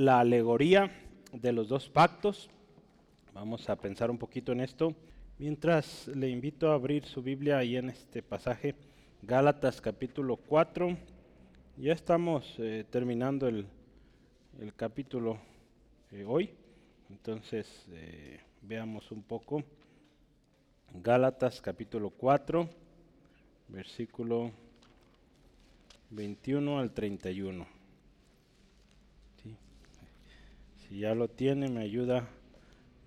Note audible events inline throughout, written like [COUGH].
la alegoría de los dos pactos. Vamos a pensar un poquito en esto. Mientras le invito a abrir su Biblia ahí en este pasaje, Gálatas capítulo 4. Ya estamos eh, terminando el, el capítulo eh, hoy, entonces eh, veamos un poco. Gálatas capítulo 4, versículo 21 al 31. Sí. Si ya lo tiene, me ayuda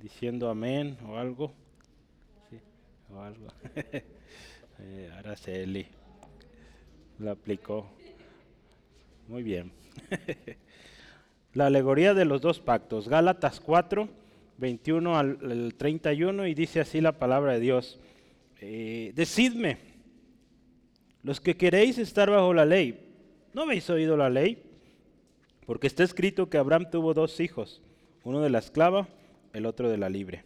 diciendo amén o algo. Sí, o algo. [LAUGHS] Araceli la aplicó. Muy bien. [LAUGHS] la alegoría de los dos pactos. Gálatas 4, 21 al, 31 y dice así la palabra de Dios. Eh, decidme, los que queréis estar bajo la ley, ¿no habéis oído la ley? Porque está escrito que Abraham tuvo dos hijos, uno de la esclava, el otro de la libre.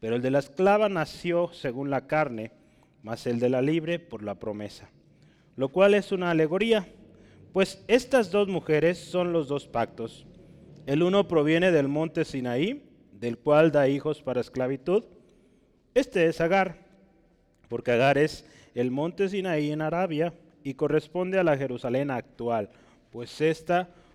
Pero el de la esclava nació según la carne, mas el de la libre por la promesa. Lo cual es una alegoría, pues estas dos mujeres son los dos pactos. El uno proviene del monte Sinaí, del cual da hijos para esclavitud. Este es Agar, porque Agar es el monte Sinaí en Arabia y corresponde a la Jerusalén actual, pues ésta,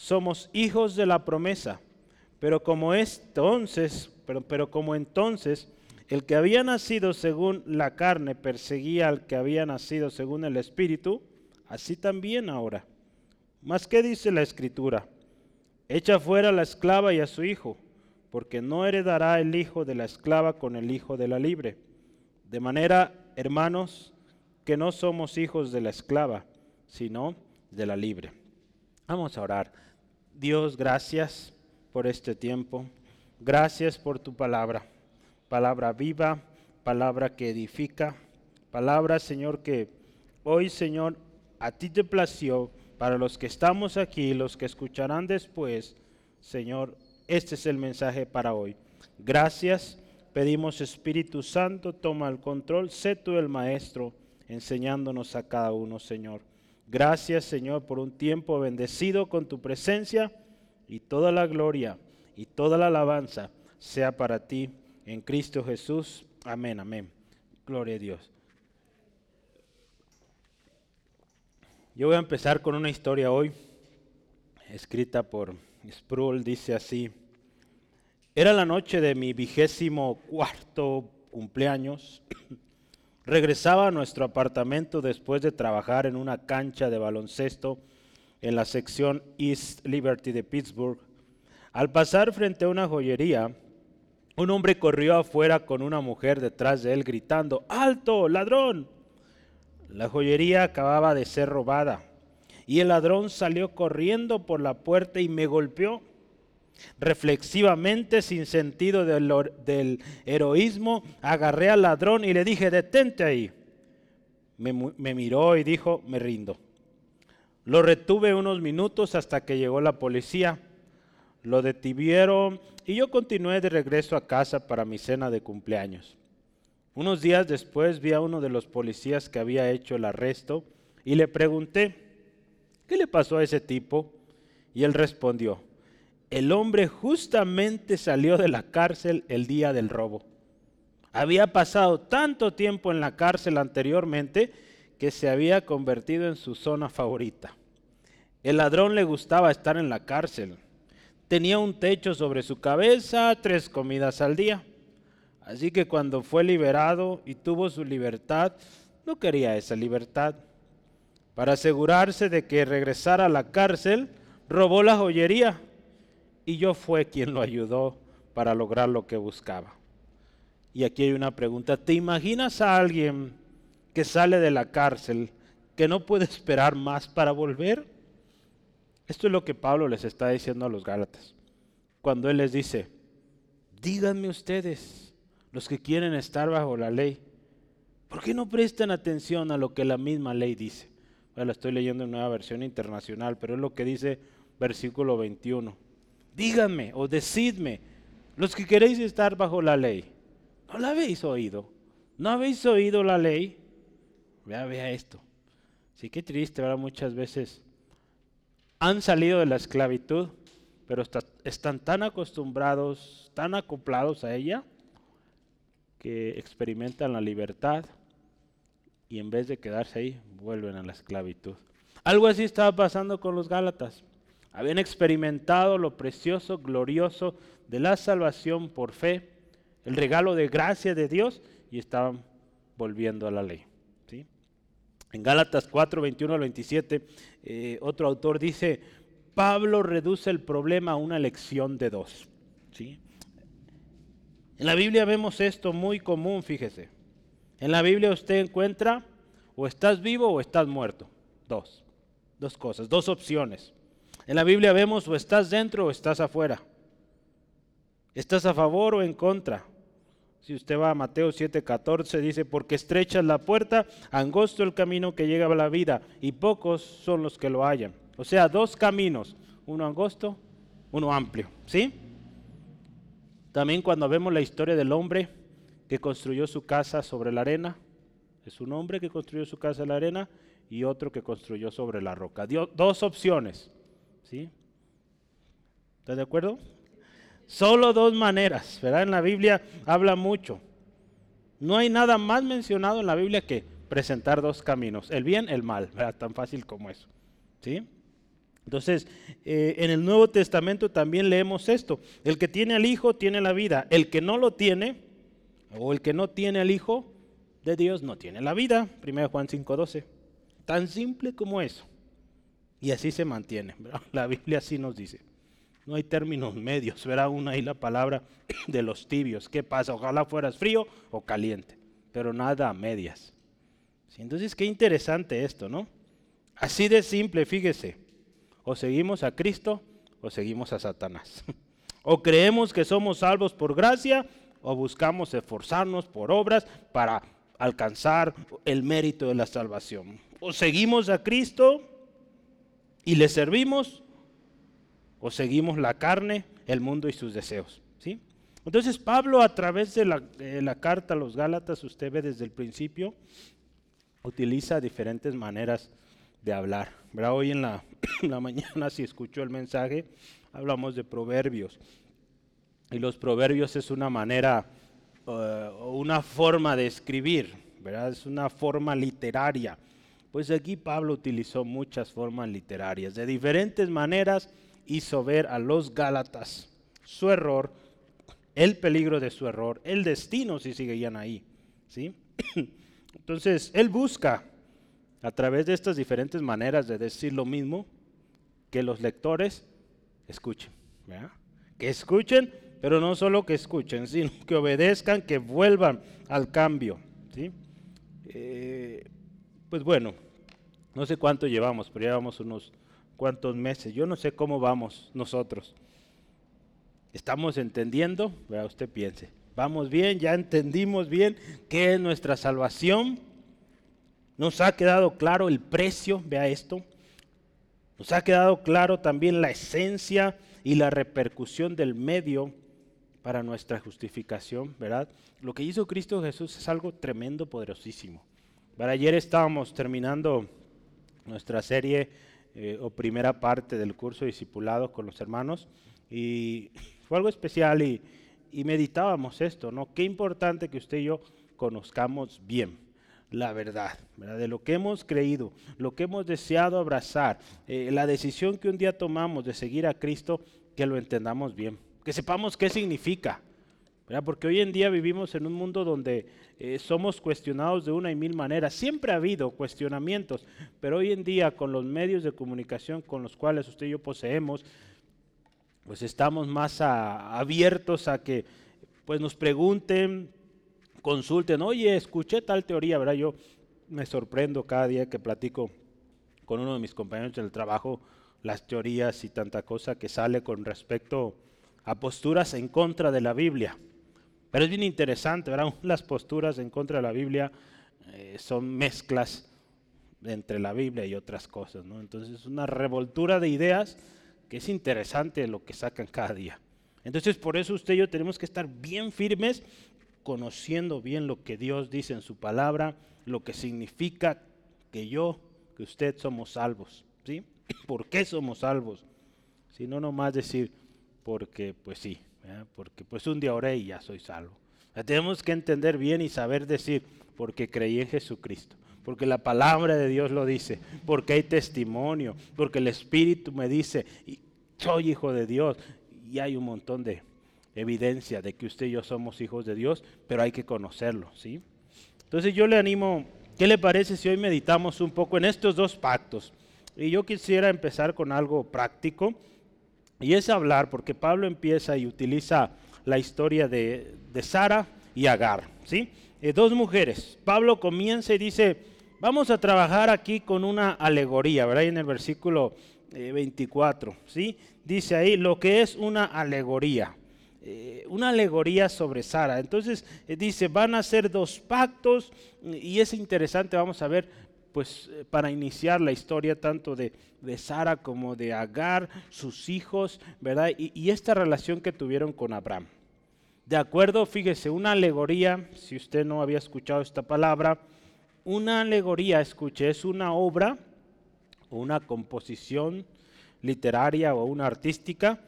somos hijos de la promesa, pero como entonces, pero, como entonces el que había nacido según la carne perseguía al que había nacido según el espíritu, así también ahora. Mas ¿qué dice la escritura? Echa fuera a la esclava y a su hijo, porque no heredará el hijo de la esclava con el hijo de la libre. De manera, hermanos, que no somos hijos de la esclava, sino de la libre. Vamos a orar. Dios, gracias por este tiempo. Gracias por tu palabra. Palabra viva, palabra que edifica. Palabra, Señor, que hoy, Señor, a ti te plació. Para los que estamos aquí, los que escucharán después, Señor, este es el mensaje para hoy. Gracias. Pedimos Espíritu Santo, toma el control, sé tú el Maestro enseñándonos a cada uno, Señor. Gracias, Señor, por un tiempo bendecido con tu presencia y toda la gloria y toda la alabanza sea para ti en Cristo Jesús. Amén, amén. Gloria a Dios. Yo voy a empezar con una historia hoy, escrita por Sproul, dice así. Era la noche de mi vigésimo cuarto cumpleaños. Regresaba a nuestro apartamento después de trabajar en una cancha de baloncesto en la sección East Liberty de Pittsburgh. Al pasar frente a una joyería, un hombre corrió afuera con una mujer detrás de él gritando, ¡Alto, ladrón! La joyería acababa de ser robada y el ladrón salió corriendo por la puerta y me golpeó. Reflexivamente, sin sentido del, heroísmo, agarré al ladrón y le dije, detente ahí. Me, miró y dijo, me rindo. Lo retuve unos minutos hasta que llegó la policía. Lo detuvieron y yo continué de regreso a casa para mi cena de cumpleaños. Unos días después vi a uno de los policías que había hecho el arresto y le pregunté, ¿qué le pasó a ese tipo? Y él respondió, el hombre justamente salió de la cárcel el día del robo. Había pasado tanto tiempo en la cárcel anteriormente que se había convertido en su zona favorita. El ladrón le gustaba estar en la cárcel. Tenía un techo sobre su cabeza, tres comidas al día. Así que cuando fue liberado y tuvo su libertad, no quería esa libertad. Para asegurarse de que regresara a la cárcel, robó la joyería y yo fue quien lo ayudó para lograr lo que buscaba. Y aquí hay una pregunta, ¿te imaginas a alguien que sale de la cárcel que no puede esperar más para volver? Esto es lo que Pablo les está diciendo a los Gálatas. cuando Él les dice, díganme ustedes, los que quieren estar bajo la ley, ¿por qué no prestan atención a lo que la misma ley dice? Bueno, estoy leyendo en una versión internacional, pero es lo que dice versículo 21. Díganme o decidme, los que queréis estar bajo la ley, ¿no la habéis oído? ¿No habéis oído la ley? Vea, vea esto. Sí, qué triste, ¿verdad? Muchas veces han salido de la esclavitud, pero están tan acostumbrados, tan acoplados a ella, que experimentan la libertad y en vez de quedarse ahí, vuelven a la esclavitud. Algo así estaba pasando con los Gálatas. Habían experimentado lo precioso, glorioso de la salvación por fe, el regalo de gracia de Dios y estaban volviendo a la ley. ¿sí? En Gálatas 4, 21 al 27, eh, otro autor dice, Pablo reduce el problema a una lección de dos. ¿sí? En la Biblia vemos esto muy común, fíjese. En la Biblia usted encuentra o estás vivo o estás muerto. Dos. Dos cosas, dos opciones. En la Biblia vemos o estás dentro o estás afuera. ¿Estás a favor o en contra? Si usted va a Mateo 7:14, dice, porque estrecha es la puerta, angosto el camino que llega a la vida, y pocos son los que lo hallan. O sea, dos caminos, uno angosto, uno amplio. ¿Sí? También cuando vemos la historia del hombre que construyó su casa sobre la arena, es un hombre que construyó su casa en la arena y otro que construyó sobre la roca. Dos opciones. ¿Sí? ¿Estás de acuerdo? Solo dos maneras, ¿verdad? En la Biblia habla mucho. No hay nada más mencionado en la Biblia que presentar dos caminos, el bien, el mal, ¿verdad? Tan fácil como eso. ¿Sí? Entonces, eh, en el Nuevo Testamento también leemos esto. El que tiene al Hijo tiene la vida. El que no lo tiene, o el que no tiene al Hijo de Dios, no tiene la vida. 1 Juan 5.12. Tan simple como eso. Y así se mantiene. La Biblia así nos dice. No hay términos medios, verá una ahí la palabra [CLEARS THROAT] de los tibios. ¿Qué pasa? Ojalá fueras frío o caliente, pero nada a medias. Entonces, qué interesante esto, ¿no? Así de simple, fíjese. O seguimos a Cristo o seguimos a Satanás. [LAUGHS] O creemos que somos salvos por gracia o buscamos esforzarnos por obras para alcanzar el mérito de la salvación. O seguimos a Cristo y le servimos o seguimos la carne, el mundo y sus deseos. ¿sí? Entonces Pablo a través de la, carta a los Gálatas, usted ve desde el principio, utiliza diferentes maneras de hablar. Hoy [CLEARS THROAT] en la, mañana, si escuchó el mensaje, hablamos de proverbios. Y los proverbios es una manera, uh, una forma de escribir, ¿verdad? es una forma literaria. Pues aquí Pablo utilizó muchas formas literarias, de diferentes maneras hizo ver a los Gálatas su error, el peligro de su error, el destino si seguían ahí. ¿sí? [CLEARS THROAT] Entonces, él busca a través de estas diferentes maneras de decir lo mismo, que los lectores escuchen. Que escuchen, pero no solo que escuchen, sino que obedezcan, que vuelvan al cambio. ¿sí? Eh, pues bueno, no sé cuánto llevamos, pero llevamos unos cuántos meses. Yo no sé cómo vamos nosotros. ¿Estamos entendiendo? Vea, usted piense. ¿Vamos bien? ¿Ya entendimos bien qué es nuestra salvación? ¿Nos ha quedado claro el precio? Vea esto. Nos ha quedado claro también la esencia y la repercusión del medio para nuestra justificación, ¿verdad? Lo que hizo Cristo Jesús es algo tremendo, poderosísimo. Para ayer estábamos terminando nuestra serie eh, o primera parte del curso discipulado con los hermanos y [LAUGHS] fue algo especial y, meditábamos esto, ¿no? Qué importante que usted y yo conozcamos bien la verdad, de lo que hemos creído, lo que hemos deseado abrazar, eh, la decisión que un día tomamos de seguir a Cristo, que lo entendamos bien, que sepamos qué significa, porque hoy en día vivimos en un mundo donde eh, somos cuestionados de una y mil maneras. Siempre ha habido cuestionamientos, pero hoy en día con los medios de comunicación con los cuales usted y yo poseemos, pues estamos más abiertos a que pues nos pregunten, consulten, oye, escuché tal teoría, ¿verdad? Yo me sorprendo cada día que platico con uno de mis compañeros del trabajo las teorías y tanta cosa que sale con respecto a posturas en contra de la Biblia. Pero es bien interesante, ¿verdad? [LAUGHS] Las posturas en contra de la Biblia eh, son mezclas entre la Biblia y otras cosas, ¿no? Entonces es una revoltura de ideas que es interesante lo que sacan cada día. Entonces por eso usted y yo tenemos que estar bien firmes, conociendo bien lo que Dios dice en su palabra, lo que significa que yo, que usted somos salvos, ¿sí? [CLEARS THROAT] ¿Por qué somos salvos? Si no nomás decir, porque pues sí, porque pues un día oré y ya soy salvo. tenemos que entender bien y saber decir, porque creí en Jesucristo, porque la palabra de Dios lo dice, porque hay testimonio, porque el Espíritu me dice, soy hijo de Dios, y hay un montón de evidencia de que usted y yo somos hijos de Dios, pero hay que conocerlo, ¿sí? Entonces yo le animo, ¿qué le parece si hoy meditamos un poco en estos dos pactos? Y yo quisiera empezar con algo práctico, y es hablar, porque Pablo empieza y utiliza la historia de, de Sara y Agar, ¿sí? Eh, dos mujeres. Pablo comienza y dice, vamos a trabajar aquí con una alegoría, ¿verdad? En el versículo 24, eh, ¿sí? Dice ahí lo que es una alegoría. Eh, una alegoría sobre Sara. Entonces dice, van a ser dos pactos y es interesante, vamos a ver pues eh, para iniciar la historia tanto de, Sara como de Agar, sus hijos, ¿verdad? Y, esta relación que tuvieron con Abraham. De acuerdo, fíjese, una alegoría, si usted no había escuchado esta palabra, una alegoría, escuche, es una obra una composición literaria o una artística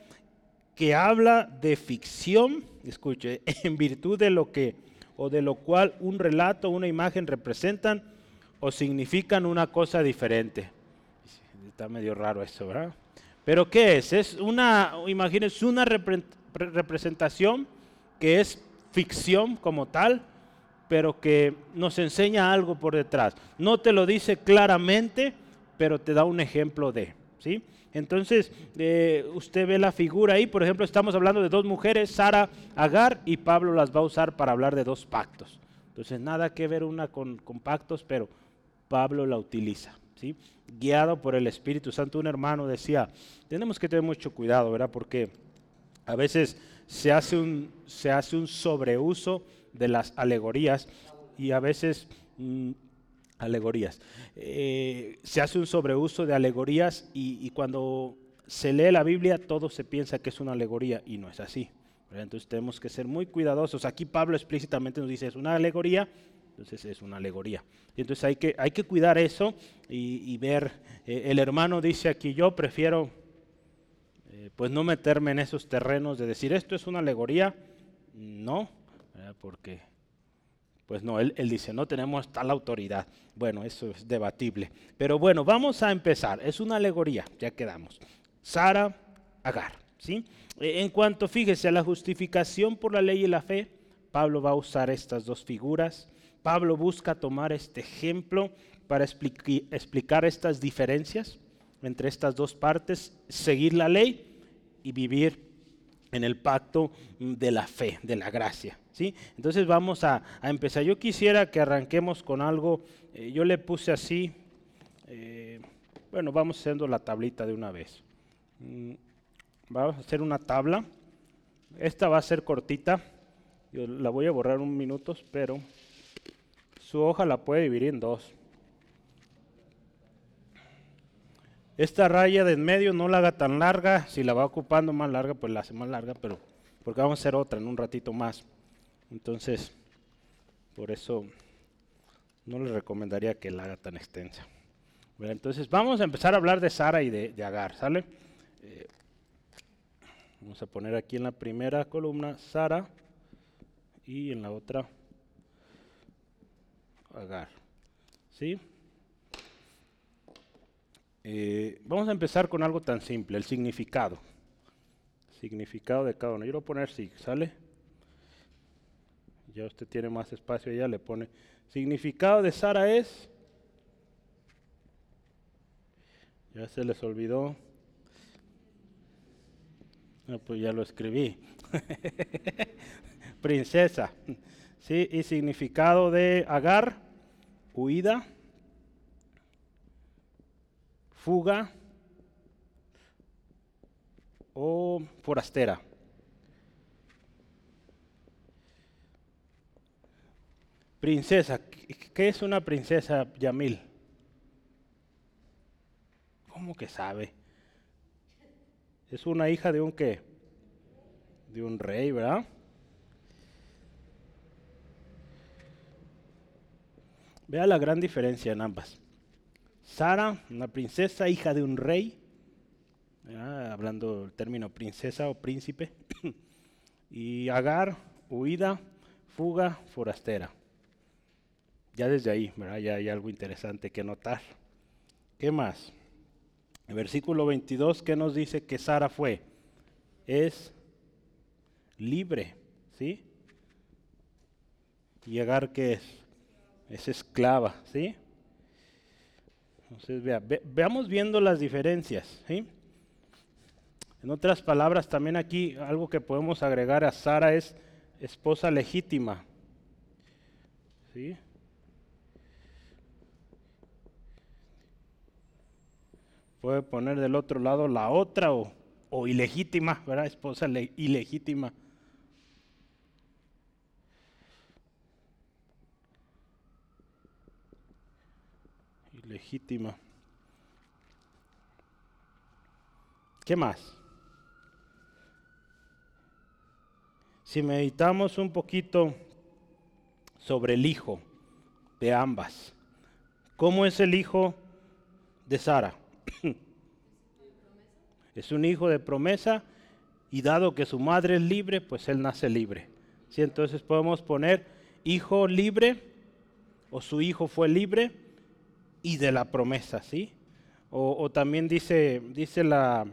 que habla de ficción, escuche, [LAUGHS] en virtud de lo que o de lo cual un relato, una imagen representan o significan una cosa diferente. Está medio raro eso, ¿verdad? Pero ¿qué es? Es una, imagínense, una representación que es ficción como tal, pero que nos enseña algo por detrás. No te lo dice claramente, pero te da un ejemplo de, ¿sí? Entonces, eh, usted ve la figura ahí, por ejemplo, estamos hablando de dos mujeres, Sara, Agar, y Pablo las va a usar para hablar de dos pactos. Entonces, nada que ver una con, con pactos, pero Pablo la utiliza. ¿sí? Guiado por el Espíritu Santo, un hermano decía, tenemos que tener mucho cuidado, ¿verdad? Porque a veces se hace un, se hace un sobreuso de las alegorías y a veces... Mm, alegorías. Eh, se hace un sobreuso de alegorías y, cuando se lee la Biblia todo se piensa que es una alegoría y no es así. Entonces tenemos que ser muy cuidadosos. Aquí Pablo explícitamente nos dice es una alegoría, entonces es una alegoría. Entonces hay que, hay que cuidar eso y, ver, eh, el hermano dice aquí, yo prefiero eh, pues no meterme en esos terrenos de decir esto es una alegoría, no, porque pues no, él, él, dice, no tenemos tal autoridad. Bueno, eso es debatible. Pero bueno, vamos a empezar. Es una alegoría, ya quedamos. Sara, Agar. ¿sí? En cuanto, fíjese, a la justificación por la ley y la fe, Pablo va a usar estas dos figuras. Pablo busca tomar este ejemplo para explicar estas diferencias entre estas dos partes, seguir la ley y vivir en el pacto de la fe, de la gracia. ¿sí? Entonces vamos a, empezar. Yo quisiera que arranquemos con algo, eh, yo le puse así, eh, bueno, vamos haciendo la tablita de una vez. Mm, vamos a hacer una tabla. Esta va a ser cortita, yo la voy a borrar un minuto, pero su hoja la puede dividir en dos. Esta raya de en medio no la haga tan larga, si la va ocupando más larga, pues la hace más larga, pero porque vamos a hacer otra en un ratito más. Entonces, por eso no le recomendaría que la haga tan extensa. entonces vamos a empezar a hablar de Sara y de, Agar, ¿sale? Eh, vamos a poner aquí en la primera columna Sara y en la otra Agar. ¿Sí? Eh, vamos a empezar con algo tan simple, el significado. Significado de cada uno. Yo lo voy a poner sí, ¿sale? Ya usted tiene más espacio, ya le pone. Significado de Sara es. Ya se les olvidó. No, pues ya lo escribí. [LAUGHS] Princesa. Sí, y significado de Agar, huida, fuga o forastera. Princesa, ¿qué es una princesa, Yamil? ¿Cómo que sabe? Es una hija de un qué? De un rey, ¿verdad? Vea la gran diferencia en ambas. Sara, una princesa, hija de un rey, hablando el término princesa o príncipe, [CLEARS THROAT] y Agar, huida, fuga, forastera. Ya desde ahí, ¿verdad? ya hay algo interesante que notar. ¿Qué más? El versículo 22, ¿qué nos dice que Sara fue? Es libre, ¿sí? Y Agar, ¿qué es? Es esclava, ¿sí? Entonces, veamos viendo las diferencias, ¿sí? En otras palabras, también aquí algo que podemos agregar a Sara es esposa legítima. ¿Sí? Puede poner del otro lado la otra o, o ilegítima, ¿verdad? Esposa ilegítima. ¿Qué más? Si meditamos un poquito sobre el hijo de ambas, ¿cómo es el hijo de Sara? [CLEARS THROAT] es un hijo de promesa y dado que su madre es libre, pues él nace libre. ¿Sí? Entonces podemos poner hijo libre o su hijo fue libre y de la promesa, ¿sí? O, también dice, dice la,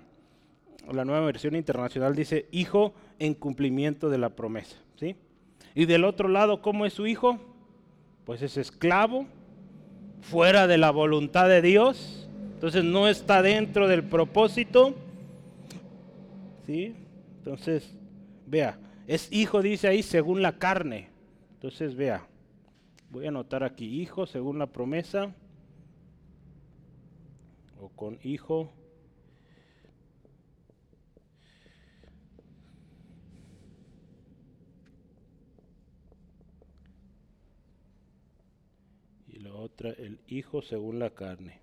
la nueva versión internacional, dice hijo en cumplimiento de la promesa. ¿sí? Y del otro lado, ¿cómo es su hijo? Pues es esclavo, fuera de la voluntad de Dios, entonces no está dentro del propósito. ¿sí? Entonces, vea, es hijo, dice ahí, según la carne. Entonces, vea, voy a anotar aquí, hijo según la promesa, o con hijo otra el hijo según la carne.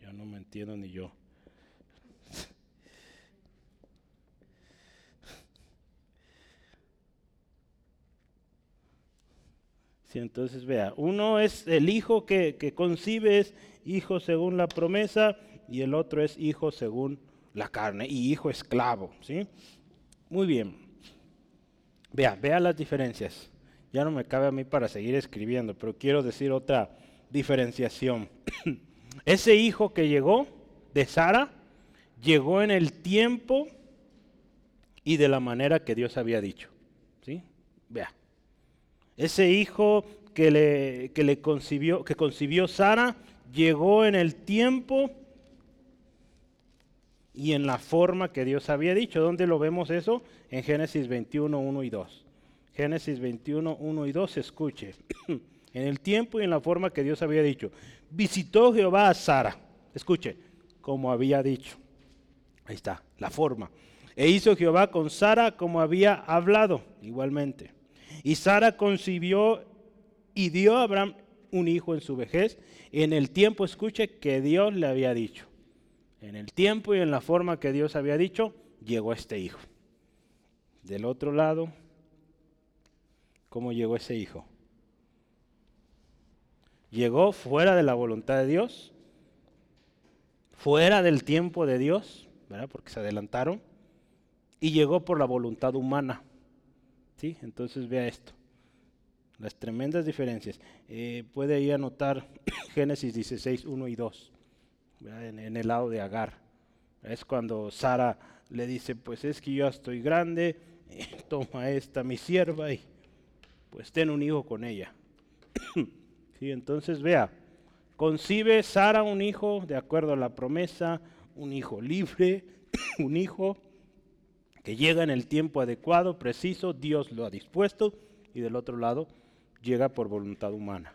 Ya no me entiendo ni yo. Si entonces vea, uno es el hijo que, que concibe, es hijo según la promesa, y el otro es hijo según la carne, y hijo esclavo. ¿sí? Muy bien. Vea, vea las diferencias. Ya no me cabe a mí para seguir escribiendo, pero quiero decir otra diferenciación. [CLEARS THROAT] Ese hijo que llegó de Sara llegó en el tiempo y de la manera que Dios había dicho. ¿Sí? Vea. Ese hijo que le, que le concibió, que concibió Sara, llegó en el tiempo y en la forma que Dios había dicho. ¿Dónde lo vemos eso? En Génesis 21, 1 y 2. Génesis 21, 1 y 2, escuche. [CLEARS THROAT] en el tiempo y en la forma que Dios había dicho. Visitó Jehová a Sara. Escuche, como había dicho. Ahí está, la forma. E hizo Jehová con Sara como había hablado, igualmente. Y Sara concibió y dio a Abraham un hijo en su vejez, en el tiempo, escuche, que Dios le había dicho. En el tiempo y en la forma que Dios había dicho, llegó este hijo. Del otro lado, ¿cómo llegó ese hijo? Llegó fuera de la voluntad de Dios, fuera del tiempo de Dios, ¿verdad? Porque se adelantaron, y llegó por la voluntad humana. ¿Sí? Entonces vea esto. Las tremendas diferencias. Eh, puede ahí anotar [COUGHS] Génesis 16, 1 y 2 en, el lado de Agar. Es cuando Sara le dice, pues es que yo estoy grande, [LAUGHS] toma esta mi sierva y pues ten un hijo con ella. [COUGHS] sí, entonces vea, concibe Sara un hijo de acuerdo a la promesa, un hijo libre, [COUGHS] un hijo que llega en el tiempo adecuado, preciso, Dios lo ha dispuesto, y del otro lado llega por voluntad humana.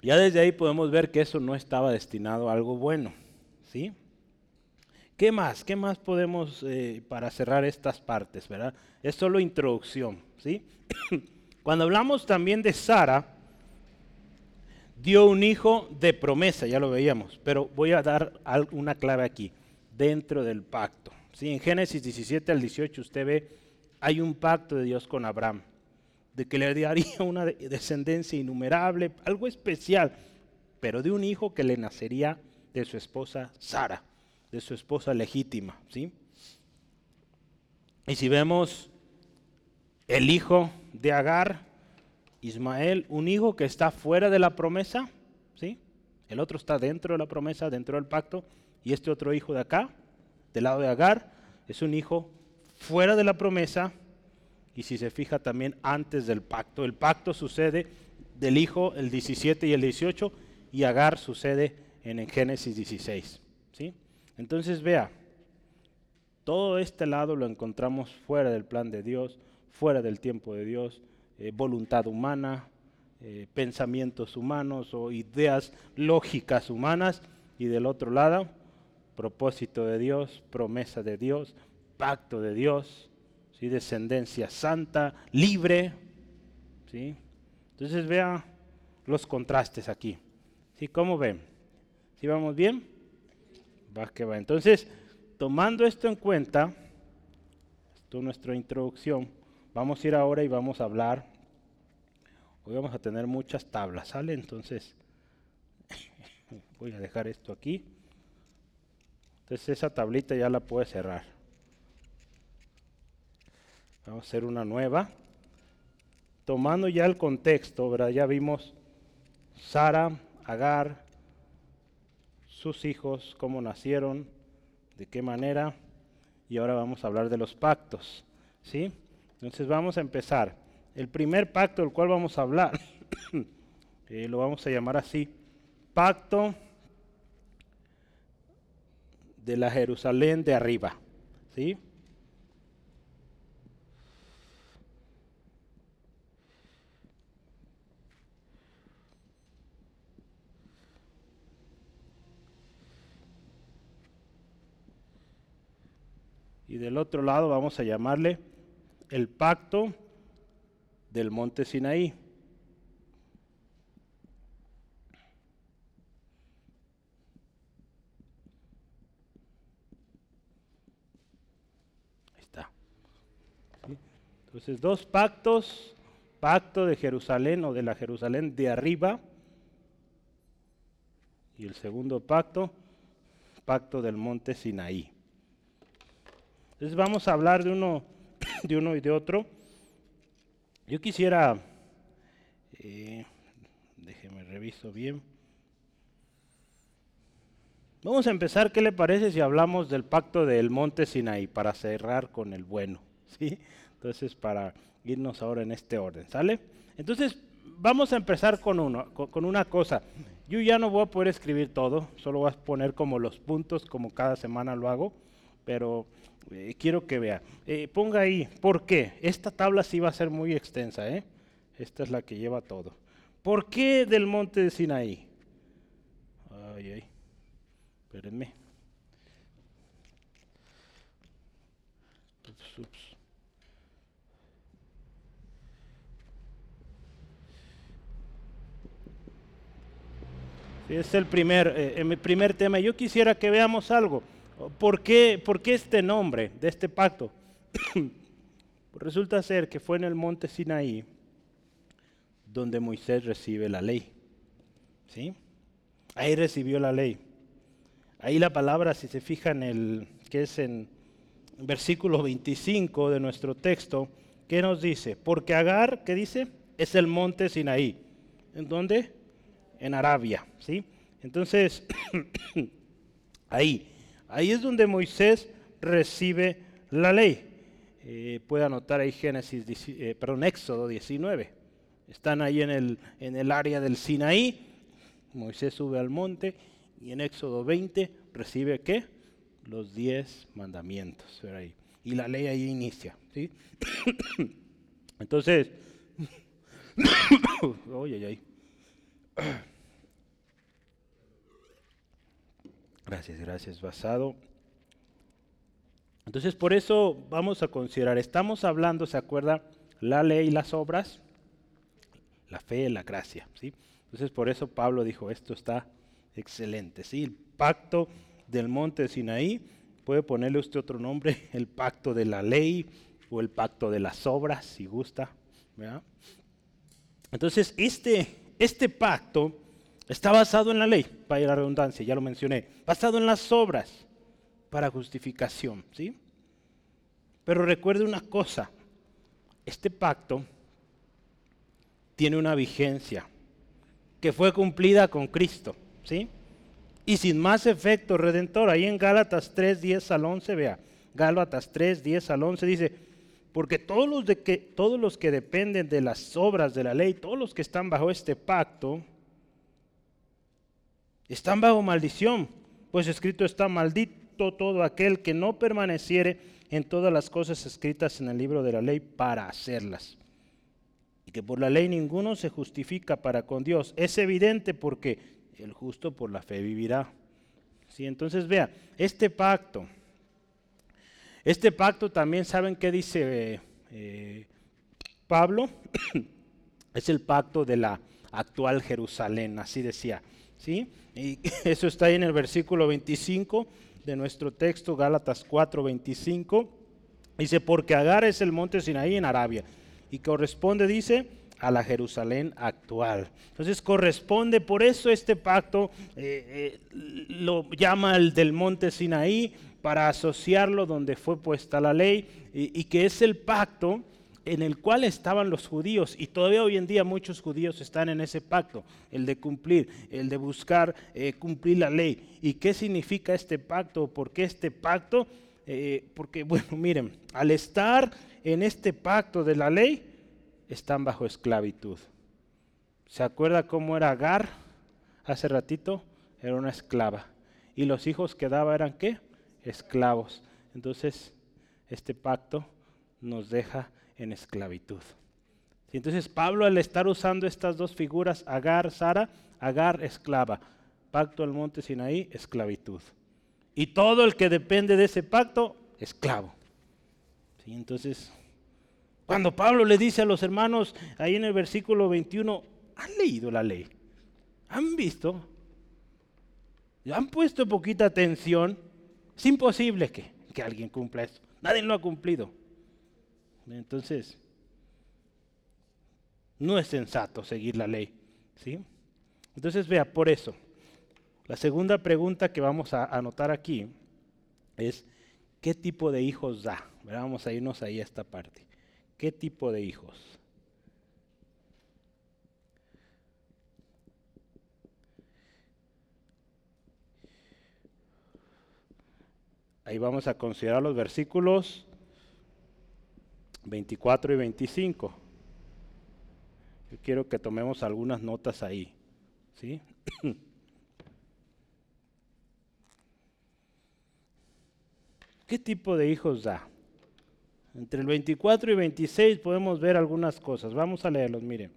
Ya desde ahí podemos ver que eso no estaba destinado a algo bueno, ¿sí? ¿Qué más? ¿Qué más podemos eh, para cerrar estas partes, verdad? Es solo introducción, ¿sí? [COUGHS] Cuando hablamos también de Sara, dio un hijo de promesa, ya lo veíamos, pero voy a dar una clave aquí, dentro del pacto. ¿sí? En Génesis 17 al 18 usted ve, hay un pacto de Dios con Abraham, de que le daría una descendencia innumerable, algo especial, pero de un hijo que le nacería de su esposa Sara de su esposa legítima. ¿sí? Y si vemos el hijo de Agar, Ismael, un hijo que está fuera de la promesa, ¿sí? el otro está dentro de la promesa, dentro del pacto, y este otro hijo de acá, del lado de Agar, es un hijo fuera de la promesa, y si se fija también antes del pacto. El pacto sucede del hijo el 17 y el 18, y Agar sucede en Génesis 16. ¿sí? Entonces vea, todo este lado lo encontramos fuera del plan de Dios, fuera del tiempo de Dios, eh, voluntad humana, eh, pensamientos humanos o ideas lógicas humanas, y del otro lado, propósito de Dios, promesa de Dios, pacto de Dios, ¿sí? descendencia santa, libre. ¿sí? Entonces vea los contrastes aquí. ¿Sí? ¿Cómo ven? ¿Sí vamos bien? Va que va. Entonces, tomando esto en cuenta, esto es nuestra introducción, vamos a ir ahora y vamos a hablar. Hoy vamos a tener muchas tablas, ¿sale? Entonces, [LAUGHS] voy a dejar esto aquí. Entonces esa tablita ya la puede cerrar. Vamos a hacer una nueva. Tomando ya el contexto, ¿verdad? Ya vimos Sara, Agar, sus hijos, cómo nacieron, de qué manera, y ahora vamos a hablar de los pactos. ¿sí? Entonces vamos a empezar. El primer pacto del cual vamos a hablar, [COUGHS] eh, lo vamos a llamar así, pacto de la Jerusalén de arriba. ¿sí? y del otro lado vamos a llamarle el pacto del monte Sinaí. Ahí está. Entonces, dos pactos, pacto de Jerusalén o de la Jerusalén de arriba, y el segundo pacto, pacto del monte Sinaí. Entonces vamos a hablar de uno, [COUGHS] de uno y de otro. Yo quisiera, eh, déjeme reviso bien. Vamos a empezar, ¿qué le parece si hablamos del pacto del monte Sinaí para cerrar con el bueno? [LAUGHS] ¿sí? Entonces, para irnos ahora en este orden, ¿sale? Entonces, vamos a empezar con, uno, con una cosa. Yo ya no voy a poder escribir todo, solo voy a poner como los puntos, como cada semana lo hago, pero eh, quiero que vea. Eh, ponga ahí, ¿por qué? Esta tabla sí va a ser muy extensa, ¿eh? Esta es la que lleva todo. ¿Por qué del monte de Sinaí? Ay, ay, espérenme. Es el primer, eh, primer tema. Yo quisiera que veamos algo. ¿Por qué, este nombre de este pacto? [COUGHS] Resulta ser que fue en el monte Sinaí donde Moisés recibe la ley. ¿Sí? Ahí recibió la ley. Ahí la palabra, si se fija en el, que es en versículo 25 de nuestro texto, ¿qué nos dice? Porque Agar, ¿qué dice? Es el monte Sinaí. ¿En dónde? En Arabia, ¿sí? Entonces, [CLEARS THROAT] ahí. Ahí es donde Moisés recibe la ley. Eh, puede anotar ahí Génesis, eh, perdón, Éxodo 19. Están ahí en el, en el área del Sinaí. Moisés sube al monte y en Éxodo 20 recibe qué? Los diez mandamientos. Ahí. Y la ley ahí inicia. ¿sí? [CLEARS THROAT] Entonces, [COUGHS] [COUGHS] oye, ay. Gracias, gracias, basado. Entonces, por eso vamos a considerar, estamos hablando, ¿se acuerda? La ley y las obras, la fe, la gracia, ¿sí? Entonces, por eso Pablo dijo, esto está excelente, ¿sí? El pacto del monte de Sinaí, puede ponerle usted otro nombre, [LAUGHS] el pacto de la ley o el pacto de las obras, si gusta. Entonces, este, este pacto está basado en la ley, para la redundancia, ya lo mencioné, basado en las obras para justificación, ¿sí? Pero recuerde una cosa, este pacto tiene una vigencia que fue cumplida con Cristo, ¿sí? Y sin más efecto redentor, ahí en Gálatas 3, 10 al 11, vea, Gálatas 3, 10 al 11 dice, porque todos los, que, que dependen de las obras de la ley, todos los que están bajo este pacto, están bajo maldición, pues escrito está maldito todo aquel que no permaneciere en todas las cosas escritas en el libro de la ley para hacerlas. Y que por la ley ninguno se justifica para con Dios. Es evidente porque el justo por la fe vivirá. ¿Sí? Entonces vea, este pacto, este pacto también saben qué dice eh, Pablo, [CLEARS THROAT] es el pacto de la actual Jerusalén, así decía. ¿sí? Y [LAUGHS] eso está ahí en el versículo 25 de nuestro texto, Gálatas 4, 25. Dice, porque Agar es el monte Sinaí en Arabia. Y corresponde, dice, a la Jerusalén actual. Entonces corresponde, por eso este pacto eh, eh, lo llama el del monte Sinaí, para asociarlo donde fue puesta la ley, y que es el pacto en el cual estaban los judíos, y todavía hoy en día muchos judíos están en ese pacto, el de cumplir, el de buscar eh, cumplir la ley. ¿Y qué significa este pacto? ¿Por qué este pacto? Eh, porque, [LAUGHS] bueno, miren, al estar en este pacto de la ley, están bajo esclavitud. ¿Se acuerda cómo era Agar hace ratito? Era una esclava. Y los hijos que daba eran qué? Esclavos. Entonces, este pacto nos deja en esclavitud. Entonces Pablo al estar usando estas dos figuras, Agar, Sara, Agar, esclava, pacto al monte Sinaí, esclavitud. Y todo el que depende de ese pacto, esclavo. Entonces, cuando Pablo le dice a los hermanos ahí en el versículo 21, ¿han leído la ley? ¿Han visto? ¿Han puesto poquita atención? Es imposible que, que alguien cumpla eso. Nadie lo ha cumplido. Entonces, no es sensato seguir la ley. ¿sí? Entonces, vea, por eso, la segunda pregunta que vamos a anotar aquí es, ¿qué tipo de hijos da? Vamos a irnos ahí a esta parte. ¿Qué tipo de hijos? Ahí vamos a considerar los versículos 24 y 25. Yo quiero que tomemos algunas notas ahí. ¿sí? [CLEARS THROAT] ¿Qué tipo de hijos da? Entre el 24 y 26 podemos ver algunas cosas. Vamos a leerlos, miren.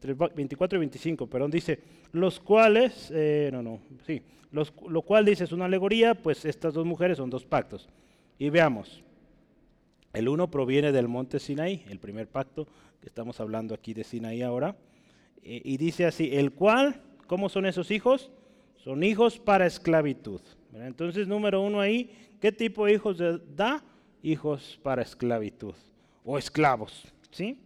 Entre el 24 y 25, perdón, dice, los cuales, eh, no, no, sí, lo cual dice es una alegoría, pues estas dos mujeres son dos pactos. Y veamos, el uno proviene del monte Sinaí, el primer pacto, que estamos hablando aquí de Sinaí ahora. Eh, y dice así, el cual, ¿cómo son esos hijos? Son hijos para esclavitud. Entonces, número uno ahí, ¿qué tipo de hijos da? Hijos para esclavitud o esclavos. ¿sí?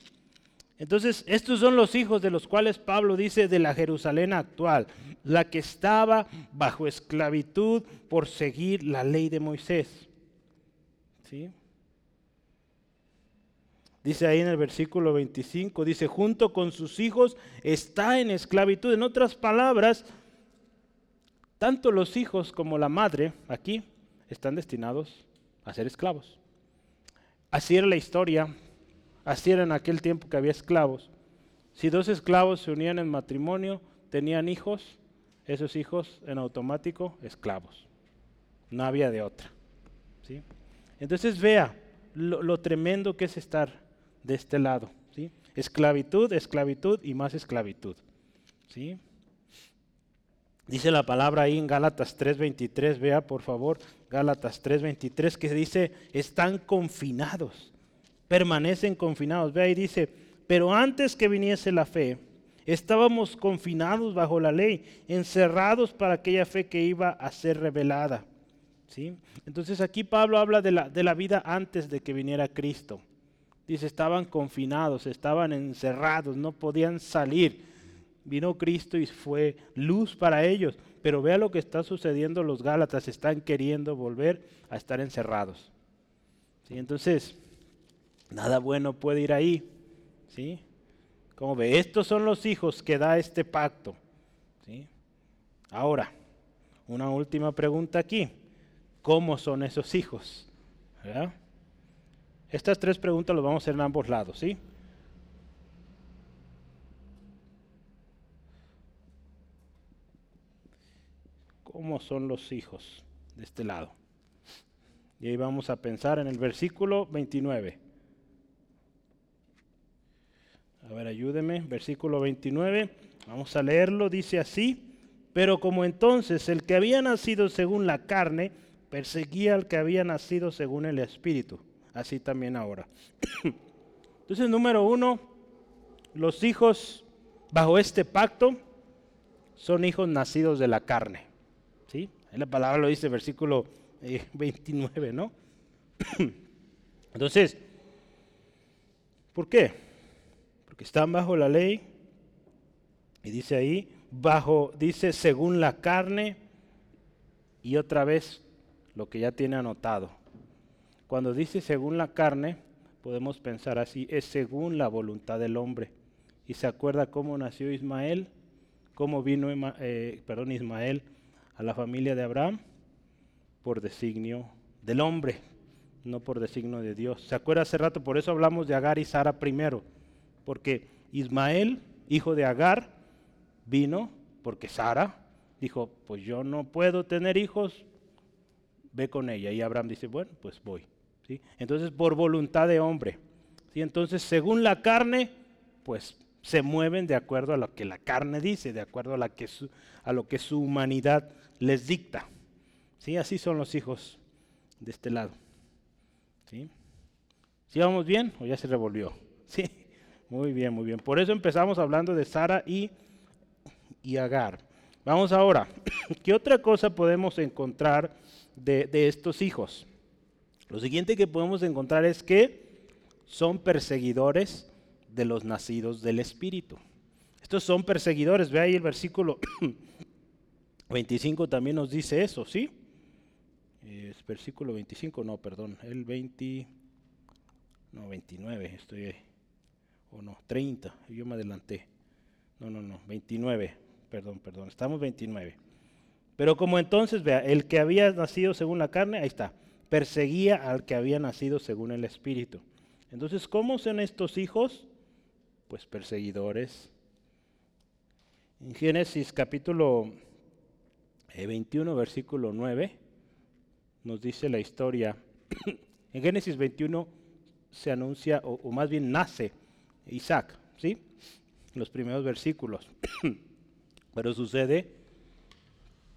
Entonces, estos son los hijos de los cuales Pablo dice de la Jerusalén actual, la que estaba bajo esclavitud por seguir la ley de Moisés. ¿Sí? Dice ahí en el versículo 25, dice, junto con sus hijos está en esclavitud. En otras palabras, tanto los hijos como la madre aquí están destinados a ser esclavos. Así era la historia, así era en aquel tiempo que había esclavos. Si dos esclavos se unían en matrimonio, tenían hijos, esos hijos en automático esclavos. No había de otra. ¿sí? Entonces vea lo, tremendo que es estar de este lado. ¿sí? Esclavitud, esclavitud y más esclavitud. ¿sí? Dice la palabra ahí en Gálatas 3:23, vea por favor, Gálatas 3:23 que dice, están confinados, permanecen confinados. Vea ahí dice, pero antes que viniese la fe, estábamos confinados bajo la ley, encerrados para aquella fe que iba a ser revelada. ¿Sí? Entonces aquí Pablo habla de la, de la vida antes de que viniera Cristo. Dice, estaban confinados, estaban encerrados, no podían salir vino Cristo y fue luz para ellos. Pero vea lo que está sucediendo, los Gálatas están queriendo volver a estar encerrados. ¿Sí? Entonces, nada bueno puede ir ahí. ¿Sí? Como ve, estos son los hijos que da este pacto. ¿Sí? Ahora, una última pregunta aquí. ¿Cómo son esos hijos? Estas tres preguntas las vamos a hacer en ambos lados, ¿sí? cómo son los hijos de este lado. Y ahí vamos a pensar en el versículo 29. A ver, ayúdeme, versículo 29. Vamos a leerlo, dice así. Pero como entonces el que había nacido según la carne perseguía al que había nacido según el espíritu, así también ahora. [COUGHS] Entonces, número uno, los hijos bajo este pacto son hijos nacidos de la carne la palabra lo dice, versículo 29, eh, ¿no? [COUGHS] Entonces, ¿por qué? Porque están bajo la ley y dice ahí, bajo, dice según la carne y otra vez lo que ya tiene anotado. Cuando dice según la carne, podemos pensar así, es según la voluntad del hombre. Y se acuerda cómo nació Ismael, cómo vino, eh, perdón, Ismael a la familia de Abraham por designio del hombre, no por designio de Dios. ¿Se acuerda hace rato? Por eso hablamos de Agar y Sara primero, porque Ismael, hijo de Agar, vino porque Sara dijo, pues yo no puedo tener hijos, ve con ella. Y Abraham dice, bueno, pues voy. ¿Sí? Entonces, por voluntad de hombre. ¿Sí? Entonces, según la carne, pues se mueven de acuerdo a lo que la carne dice, de acuerdo a, lo que su humanidad les dicta. ¿Sí? Así son los hijos de este lado. ¿Sí? ¿Sí vamos bien o ya se revolvió? [LAUGHS] Sí, muy bien, muy bien. Por eso empezamos hablando de Sara y, y Agar. Vamos ahora, [COUGHS] ¿qué otra cosa podemos encontrar de, de estos hijos? Lo siguiente que podemos encontrar es que son perseguidores de los nacidos del Espíritu. Estos son perseguidores. Ve ahí el versículo [COUGHS] 25 también nos dice eso, ¿sí? Es versículo 25, no, perdón, el 20, no, 29, estoy, o no, 30, yo me adelanté. No, no, no, 29, perdón, perdón, estamos 29. Pero como entonces, vea, el que había nacido según la carne, ahí está, perseguía al que había nacido según el Espíritu. Entonces, ¿cómo son estos hijos? Pues perseguidores. En Génesis capítulo 21, eh, versículo 9, nos dice la historia. [COUGHS] en Génesis 21 se anuncia, o, más bien nace Isaac, ¿sí? Los primeros versículos. [CLEARS THROAT] Pero sucede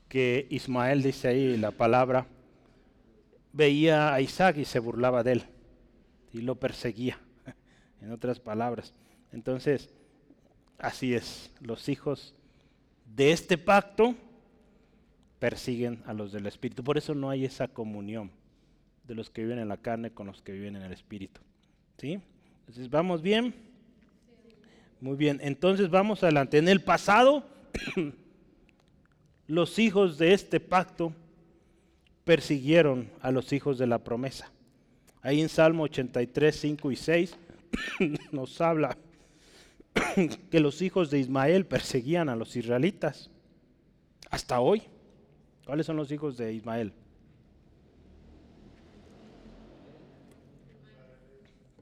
que Ismael, dice ahí la palabra, veía a Isaac y se burlaba de él y lo perseguía, [LAUGHS] en otras palabras. Entonces, así es, los hijos de este pacto persiguen a los del Espíritu. Por eso no hay esa comunión de los que viven en la carne con los que viven en el Espíritu. ¿Sí? Entonces, ¿vamos bien? Muy bien, entonces vamos adelante. En el pasado, [CLEARS THROAT] los hijos de este pacto persiguieron a los hijos de la promesa. Ahí en Salmo 83, 5 y 6 [CLEARS THROAT] nos habla [CLEARS THROAT] que los hijos de Ismael perseguían a los israelitas hasta hoy. ¿Cuáles son los hijos de Ismael?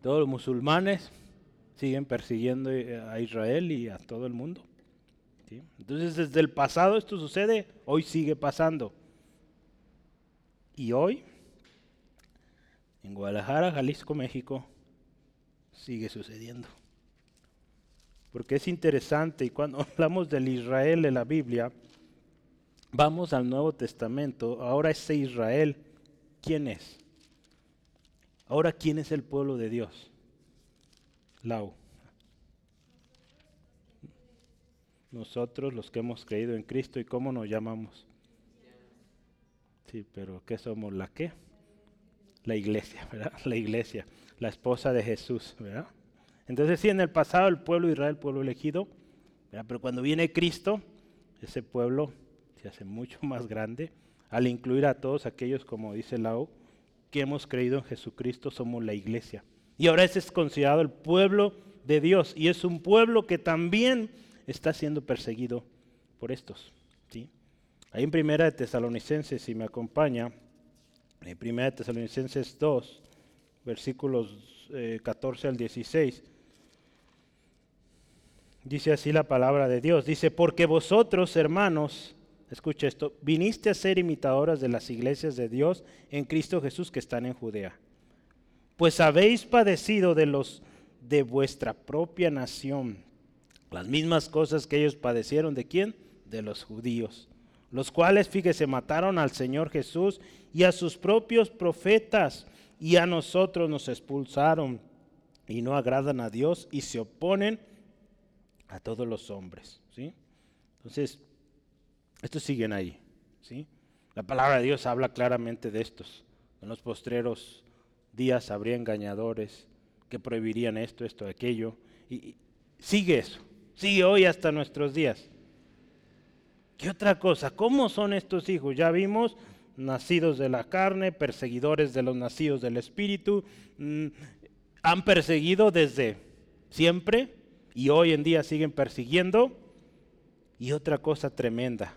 Todos los musulmanes siguen persiguiendo eh, a Israel y a todo el mundo. Entonces desde el pasado esto sucede, hoy sigue pasando. Y hoy, en Guadalajara, Jalisco, México, sigue sucediendo. Porque es interesante y cuando [LAUGHS] hablamos del Israel en la Biblia, vamos al Nuevo Testamento, ahora ese Israel, ¿quién es? Ahora, ¿quién es el pueblo de Dios? Lau. Nosotros los que hemos creído en Cristo y cómo nos llamamos. Sí, pero ¿qué somos? ¿La qué? La iglesia, [LAUGHS] ¿verdad? La iglesia, la esposa de Jesús, ¿verdad? Entonces sí, en el pasado el pueblo de Israel, el pueblo elegido, pero cuando viene Cristo, ese pueblo se hace mucho [LAUGHS] más grande al incluir a todos aquellos, como dice Lau, que hemos creído en Jesucristo, somos la iglesia. Y ahora ese es considerado el pueblo de Dios y es un pueblo que también está siendo perseguido por estos. ¿sí? Ahí en Primera de Tesalonicenses, si me acompaña, en Primera de Tesalonicenses 2, versículos 14 eh, al 16, dice así la palabra de Dios. Dice, porque vosotros, hermanos, escucha esto, viniste a ser imitadoras de las iglesias de Dios en Cristo Jesús que están en Judea. Pues habéis padecido de los de vuestra propia nación las mismas cosas que ellos padecieron de quién? De los judíos, los cuales, fíjese, mataron al Señor Jesús y a sus propios profetas y a nosotros nos expulsaron y no agradan a Dios y se oponen a todos los hombres, ¿sí? Entonces, estos siguen ahí, ¿sí? La palabra de Dios habla claramente de estos. En los postreros días habría engañadores que prohibirían esto, esto, aquello. Y sigue eso sigue hoy hasta nuestros días. ¿Qué otra cosa? ¿Cómo son estos hijos? Ya vimos, nacidos de la carne, perseguidores de los nacidos del Espíritu, mm, han perseguido desde siempre y hoy en día siguen persiguiendo. Y otra cosa tremenda,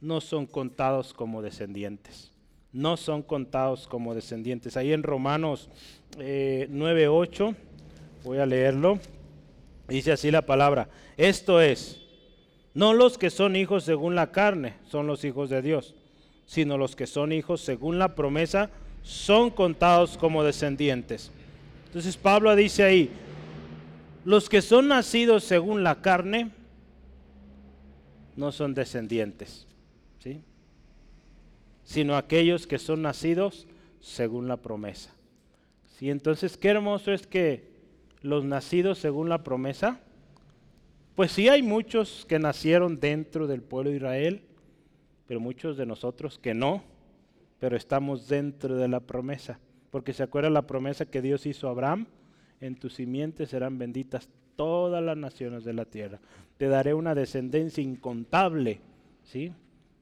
no son contados como descendientes. No son contados como descendientes. Ahí en Romanos 9.8, eh, voy a leerlo. Dice así la palabra. Esto es, no los que son hijos según la carne son los hijos de Dios, sino los que son hijos según la promesa son contados como descendientes. Entonces Pablo dice ahí, los que son nacidos según la carne no son descendientes, ¿sí? Sino aquellos que son nacidos según la promesa. ¿Sí? Entonces, qué hermoso es que los nacidos según la promesa? Pues sí hay muchos que nacieron dentro del pueblo de Israel, pero muchos de nosotros que no, pero estamos dentro de la promesa. Porque se acuerda la promesa que Dios hizo a Abraham, en tu simiente serán benditas todas las naciones de la tierra. Te daré una descendencia incontable, ¿sí?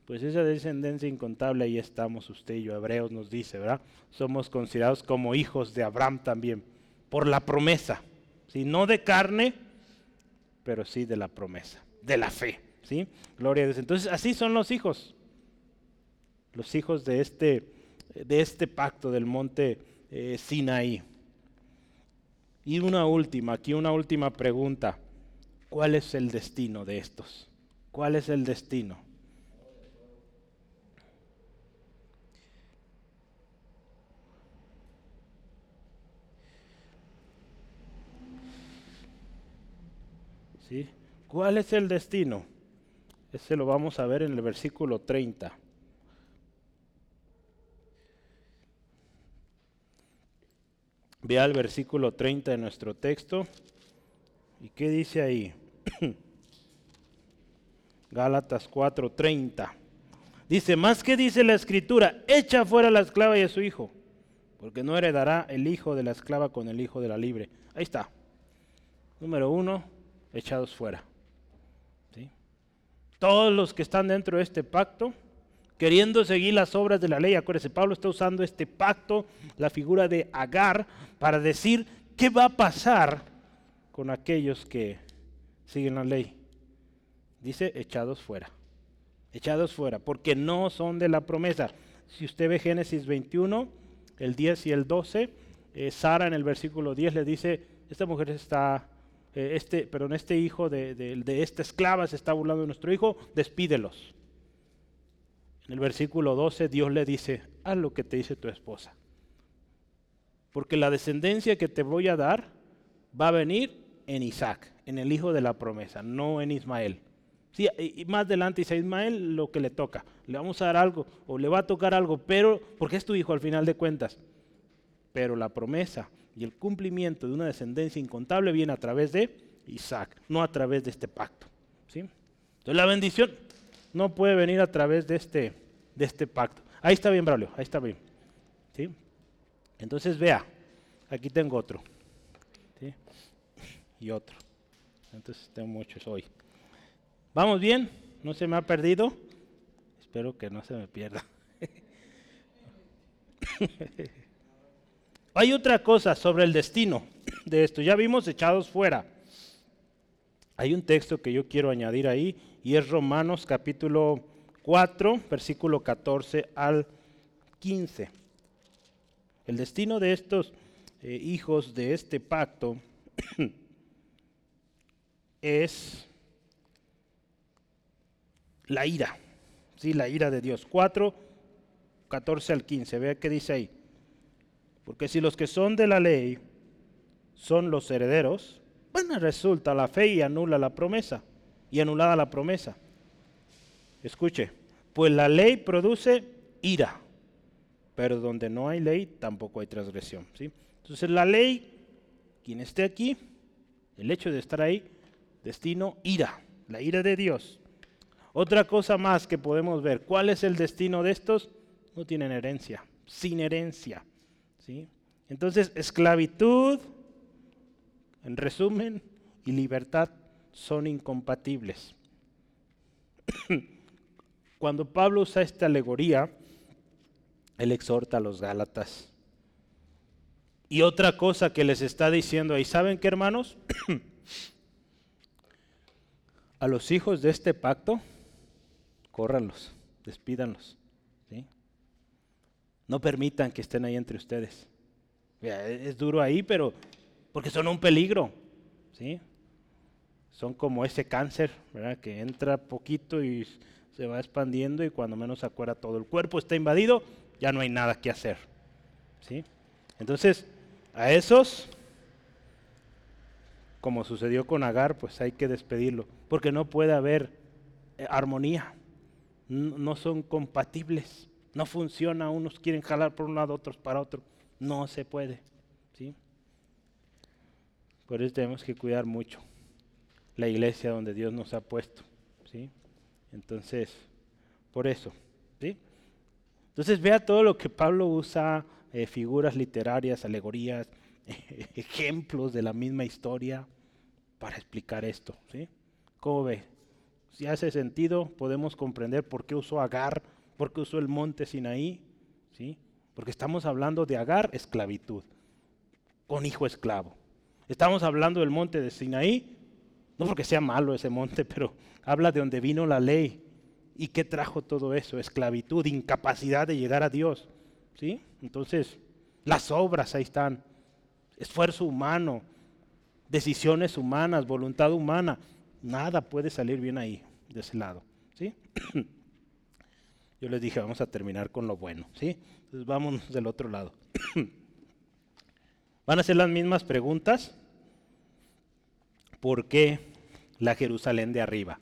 Pues esa descendencia incontable ahí estamos usted y yo, Hebreos nos dice, ¿verdad? Somos considerados como hijos de Abraham también, por la promesa. ¿sí? no de carne, pero sí de la promesa, de la fe. ¿sí? Gloria a Dios. Entonces, así son los hijos, los hijos de este, de este pacto del monte eh, Sinaí. Y una última, aquí una última pregunta. ¿Cuál es el destino de estos? ¿Cuál es el destino? ¿Cuál es el destino? Ese lo vamos a ver en el versículo 30. Vea el versículo 30 de nuestro texto. ¿Y qué dice ahí? [CLEARS THROAT] Gálatas 4:30. Dice, más que dice la escritura, echa fuera la esclava y a su hijo, porque no heredará el hijo de la esclava con el hijo de la libre. Ahí está. Número uno, echados fuera. Todos los que están dentro de este pacto, queriendo seguir las obras de la ley, acuérdense, Pablo está usando este pacto, la figura de Agar, para decir qué va a pasar con aquellos que siguen la ley. Dice echados fuera, echados fuera, porque no son de la promesa. Si usted ve Génesis 21, el 10 y el 12, eh, Sara en el versículo 10 le dice, esta mujer está eh, este, perdón, este hijo de, de, esta esclava se está burlando de nuestro hijo, despídelos. En el versículo 12 Dios le dice, haz lo que te dice tu esposa. Porque la descendencia que te voy a dar va a venir en Isaac, en el hijo de la promesa, no en Ismael. Sí, y más adelante dice Ismael lo que le toca. Le vamos a dar algo o le va a tocar algo, pero porque es tu hijo al final de cuentas. Pero la promesa y el cumplimiento de una descendencia incontable viene a través de Isaac, no a través de este pacto. ¿sí? Entonces la bendición no puede venir a través de este, de este pacto. Ahí está bien, Braulio, ahí está bien. ¿sí? Entonces vea, aquí tengo otro. ¿sí? Y otro. Entonces tengo muchos hoy. ¿Vamos bien? ¿No se me ha perdido? Espero que no se me pierda. [LAUGHS] Hay otra cosa sobre el destino [CLEARS THROAT] de esto. Ya vimos echados fuera. Hay un texto que yo quiero añadir ahí y es Romanos capítulo 4, versículo 14 al 15. El destino de estos eh, hijos de este pacto [CLEARS THROAT] es la ira, sí, la ira de Dios. 4, 14 al 15, vea qué dice ahí. Porque si los que son de la ley son los herederos, bueno, resulta la fe y anula la promesa, y anulada la promesa. Escuche, pues la ley produce ira, pero donde no hay ley tampoco hay transgresión. ¿sí? Entonces la ley, quien esté aquí, el hecho de estar ahí, destino ira, la ira de Dios. Otra cosa más que podemos ver, ¿cuál es el destino de estos? No tienen herencia, sin herencia. Entonces, esclavitud, en resumen, y libertad son incompatibles. [COUGHS] Cuando Pablo usa esta alegoría, él exhorta a los Gálatas. Y otra cosa que les está diciendo ahí, ¿saben qué hermanos? [COUGHS] a los hijos de este pacto, córranlos, despídanlos. No permitan que estén ahí entre ustedes. Es duro ahí, pero porque son un peligro. ¿sí? Son como ese cáncer, ¿verdad? que entra poquito y se va expandiendo y cuando menos se acuerda todo el cuerpo está invadido, ya no hay nada que hacer. ¿sí? Entonces, a esos como sucedió con Agar, pues hay que despedirlo, porque no puede haber eh, armonía, no son compatibles, no funciona, unos quieren jalar por un lado, otros para otro, no se puede. ¿sí? Por eso tenemos que cuidar mucho la iglesia donde Dios nos ha puesto. ¿sí? Entonces, por eso. ¿sí? Entonces vea todo lo que Pablo usa, eh, figuras literarias, alegorías, [LAUGHS] ejemplos de la misma historia para explicar esto. ¿sí? ¿Cómo ve? Si hace sentido, podemos comprender por qué usó Agar, por qué usó el monte Sinaí. ¿sí? Porque estamos hablando de Agar, esclavitud, con hijo esclavo. Estamos hablando del monte de Sinaí, no porque sea malo ese monte, pero habla de donde vino la ley. ¿Y qué trajo todo eso? Esclavitud, incapacidad de llegar a Dios. ¿sí? Entonces, las obras ahí están esfuerzo humano, decisiones humanas, voluntad humana, nada puede salir bien ahí, de ese lado. ¿sí? [CLEARS THROAT] Yo les dije, vamos a terminar con lo bueno. ¿sí? Entonces vamos del otro lado. [COUGHS] Van a ser las mismas preguntas. ¿Por qué la Jerusalén de arriba?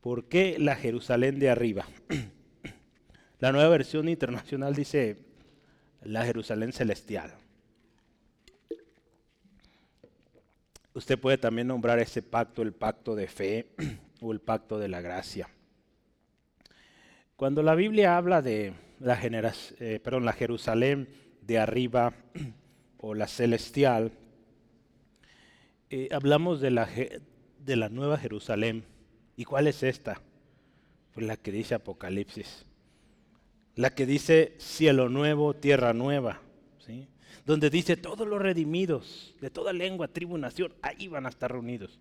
¿Por qué la Jerusalén de arriba? [COUGHS] La nueva versión internacional dice la Jerusalén celestial. Usted puede también nombrar ese pacto el pacto de fe [CLEARS THROAT] o el pacto de la gracia. Cuando la Biblia habla de la, eh, perdón, la Jerusalén de arriba [CLEARS THROAT] o la celestial, eh, hablamos de la, de la nueva Jerusalén ¿Y cuál es esta? Pues la que dice Apocalipsis. La que dice cielo nuevo, tierra nueva. Donde dice todos los redimidos de toda lengua, tribu, nación, ahí van a estar reunidos.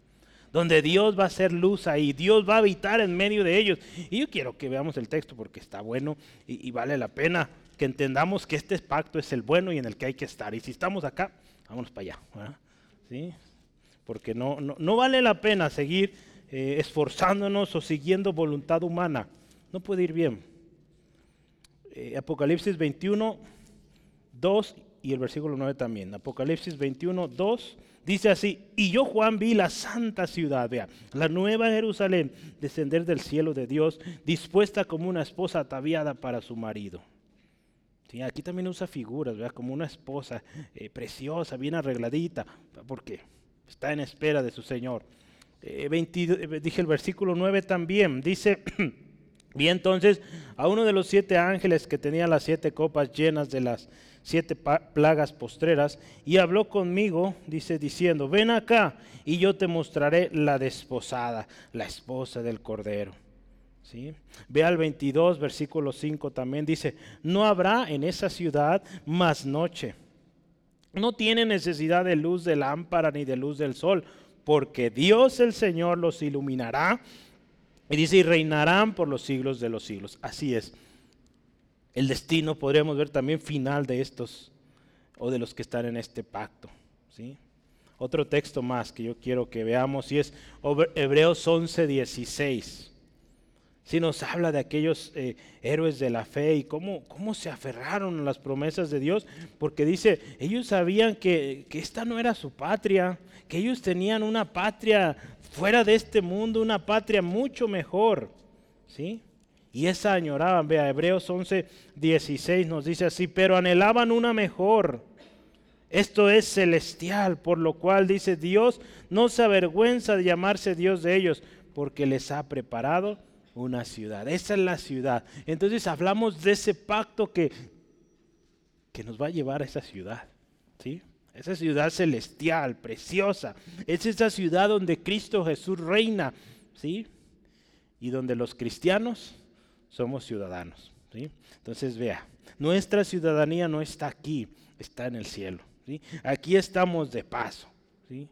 Donde Dios va a ser luz ahí, Dios va a habitar en medio de ellos. Y yo quiero que veamos el texto porque está bueno y, vale la pena que entendamos que este pacto es el bueno y en el que hay que estar. Y si estamos acá, vámonos para allá. ¿Sí? Porque no, no, no vale la pena seguir eh, esforzándonos o siguiendo voluntad humana. No puede ir bien. Eh, Apocalipsis 21, 2 y el versículo 9 también. Apocalipsis 21, 2 dice así, y yo Juan vi la santa ciudad, vea, la nueva Jerusalén, descender del cielo de Dios, dispuesta como una esposa ataviada para su marido. Aquí también usa figuras, vea, como una esposa eh, preciosa, bien arregladita, porque está en espera de su Señor. Eh, eh, dije el versículo 9 también, dice... [CLEARS THROAT] Vi entonces a uno de los siete ángeles que tenía las siete copas llenas de las siete plagas postreras, y habló conmigo, dice, diciendo, ven acá y yo te mostraré la desposada, la esposa del Cordero. ¿Sí? Ve al 22, versículo 5 también dice, no habrá en esa ciudad más noche. No tiene necesidad de luz de lámpara ni de luz del sol, porque Dios el Señor los iluminará. Y dice, y reinarán por los siglos de los siglos. Así es el destino, podríamos ver también final de estos o de los que están en este pacto. ¿sí? Otro texto más que yo quiero que veamos y es Hebreos 11, 16. Si nos habla de aquellos eh, héroes de la fe y cómo, cómo se aferraron a las promesas de Dios, porque dice, ellos sabían que, que esta no era su patria, que ellos tenían una patria fuera de este mundo, una patria mucho mejor. ¿sí? Y esa añoraban, vea, Hebreos 11, 16 nos dice así, pero anhelaban una mejor. Esto es celestial, por lo cual dice Dios, no se avergüenza de llamarse Dios de ellos, porque les ha preparado una ciudad. Esa es la ciudad. Entonces hablamos de ese pacto que, que nos va a llevar a esa ciudad. ¿sí? Esa ciudad celestial, preciosa. Es esa ciudad donde Cristo Jesús reina. ¿sí? Y donde los cristianos somos ciudadanos. ¿sí? Entonces vea, nuestra ciudadanía no está aquí, está en el cielo. ¿sí? Aquí estamos de paso. ¿sí?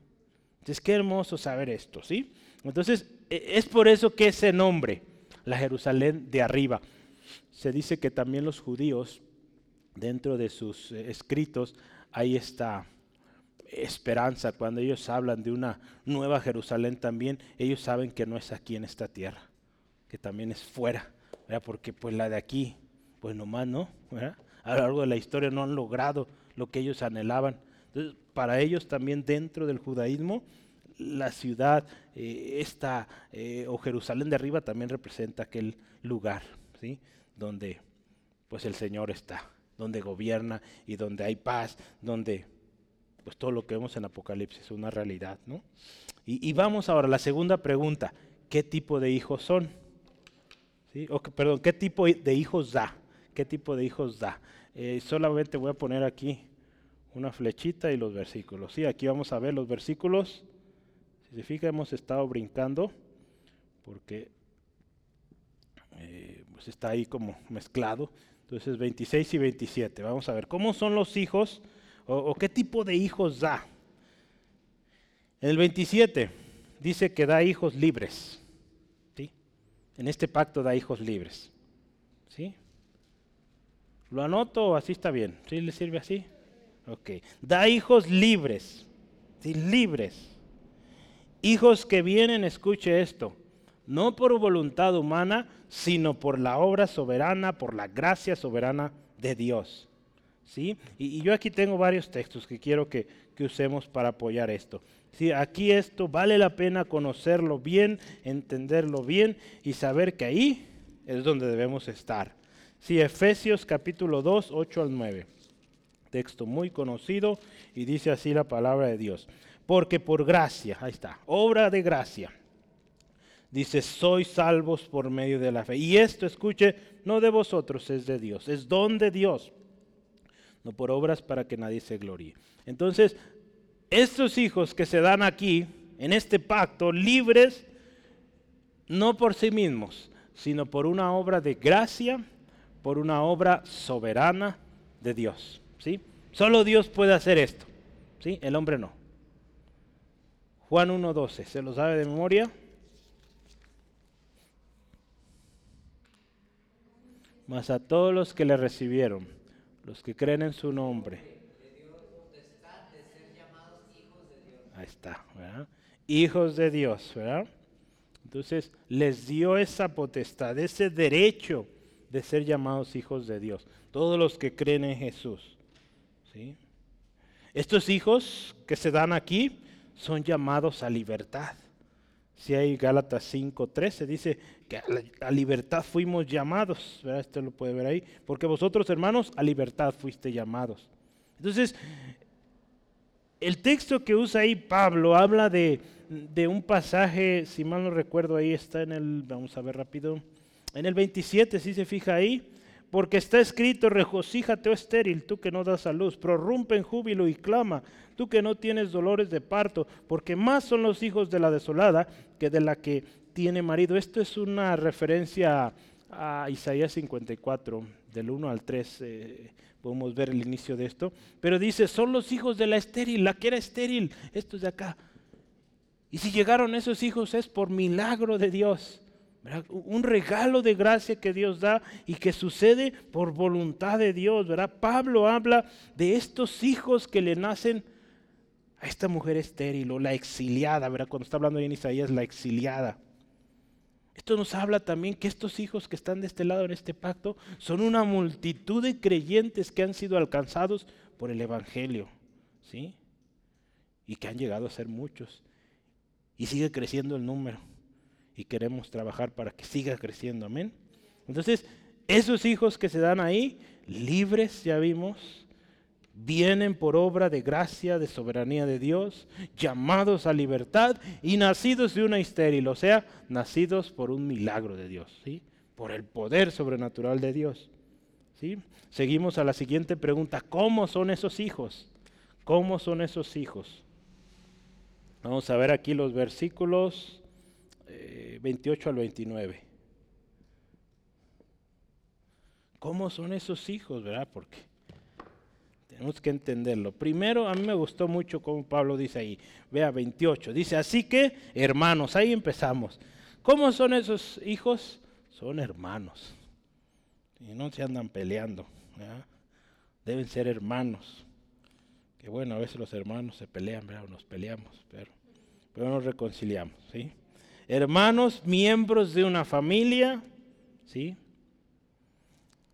Entonces qué hermoso saber esto. ¿sí? Entonces e, es por eso que ese nombre, la Jerusalén de arriba, se dice que también los judíos, dentro de sus eh, escritos, hay esta esperanza. Cuando ellos hablan de una nueva Jerusalén también, ellos saben que no es aquí en esta tierra, que también es fuera porque pues la de aquí, pues nomás no, a lo largo de la historia no han logrado lo que ellos anhelaban. Entonces, para ellos también dentro del judaísmo, la ciudad, eh, eh, o Jerusalén de arriba también representa aquel lugar, ¿sí? Donde pues el Señor está, donde gobierna y donde hay paz, donde pues todo lo que vemos en Apocalipsis es una realidad, ¿no? Y, y vamos ahora a la segunda pregunta, ¿qué tipo de hijos son? Perdón, ¿qué tipo de hijos da? ¿Qué tipo de hijos da? Eh, solamente voy a poner aquí una flechita y los versículos. Sí, aquí vamos a ver los versículos. Si se fija, hemos estado brincando porque eh, pues está ahí como mezclado. Entonces 26 y 27. Vamos a ver cómo son los hijos o qué tipo de hijos da. En el 27 dice que da hijos libres. En este pacto da hijos libres. ¿Sí? ¿Lo anoto o así está bien? ¿Sí le sirve así? Ok. Da hijos libres. ¿Sí? Libres. Hijos que vienen, escuche esto, no por voluntad humana, sino por la obra soberana, por la gracia soberana de Dios. ¿Sí? Y, yo aquí tengo varios textos que quiero que, que usemos para apoyar esto. Sí, aquí esto vale la pena conocerlo bien, entenderlo bien y saber que ahí es donde debemos estar. Sí, Efesios capítulo 2, 8 al 9. Texto muy conocido y dice así la palabra de Dios. Porque por gracia, ahí está, obra de gracia. Dice, sois salvos por medio de la fe. Y esto, escuche, no de vosotros, es de Dios, es don de Dios, no por obras para que nadie se gloríe. Entonces, estos hijos que se dan aquí, en este pacto, libres, no por sí mismos, sino por una obra de gracia, por una obra soberana de Dios. ¿sí? Solo Dios puede hacer esto, ¿sí? el hombre no. Juan 1.12, ¿se lo sabe de memoria? Mas a todos los que le recibieron, los que creen en su nombre, Ahí está, ¿verdad? Hijos de Dios, ¿verdad? Entonces les dio esa potestad, ese derecho de ser llamados hijos de Dios. Todos los que creen en Jesús. ¿sí? Estos hijos que se dan aquí son llamados a libertad. Si hay Gálatas 5:13 dice que a, libertad fuimos llamados, ¿verdad? Esto lo puede ver ahí, porque vosotros hermanos a libertad fuiste llamados. Entonces, el texto que usa ahí Pablo habla de, de un pasaje, si mal no recuerdo, ahí está en el, vamos a ver rápido, en el 27, si se fija ahí, porque está escrito, regocíjate, oh estéril, tú que no das a luz, prorrumpe en júbilo y clama, tú que no tienes dolores de parto, porque más son los hijos de la desolada que de la que tiene marido. Esto es una referencia a Isaías 54, del 1 al 3, eh, podemos ver el inicio de esto, pero dice, son los hijos de la estéril, la que era estéril, estos de acá. Y si llegaron esos hijos es por milagro de Dios. Un regalo de gracia que Dios da y que sucede por voluntad de Dios, ¿verdad? Pablo habla de estos hijos que le nacen a esta mujer estéril o la exiliada, ¿verdad? Cuando está hablando en Isaías, la exiliada. Esto nos habla también que estos hijos que están de este lado en este pacto son una multitud de creyentes que han sido alcanzados por el Evangelio, ¿sí? Y que han llegado a ser muchos. Y sigue creciendo el número y queremos trabajar para que siga creciendo, amén. Entonces, esos hijos que se dan ahí, libres, ya vimos, vienen por obra de gracia, de soberanía de Dios, llamados a libertad y nacidos de una estéril, o sea, nacidos por un milagro de Dios, ¿sí? por el poder sobrenatural de Dios. ¿sí? Seguimos a la siguiente pregunta, ¿cómo son esos hijos? ¿Cómo son esos hijos? Vamos a ver aquí los versículos 28 al 29. ¿Cómo son esos hijos, verdad? Porque tenemos que entenderlo. Primero, a mí me gustó mucho como Pablo dice ahí. Vea 28. Dice, así que, hermanos, ahí empezamos. ¿Cómo son esos hijos? Son hermanos. Y no se andan peleando. Deben ser hermanos. Que bueno, a veces los hermanos se pelean, ¿verdad? Nos peleamos, pero, pero nos reconciliamos, ¿sí? hermanos, miembros de una familia, ¿sí?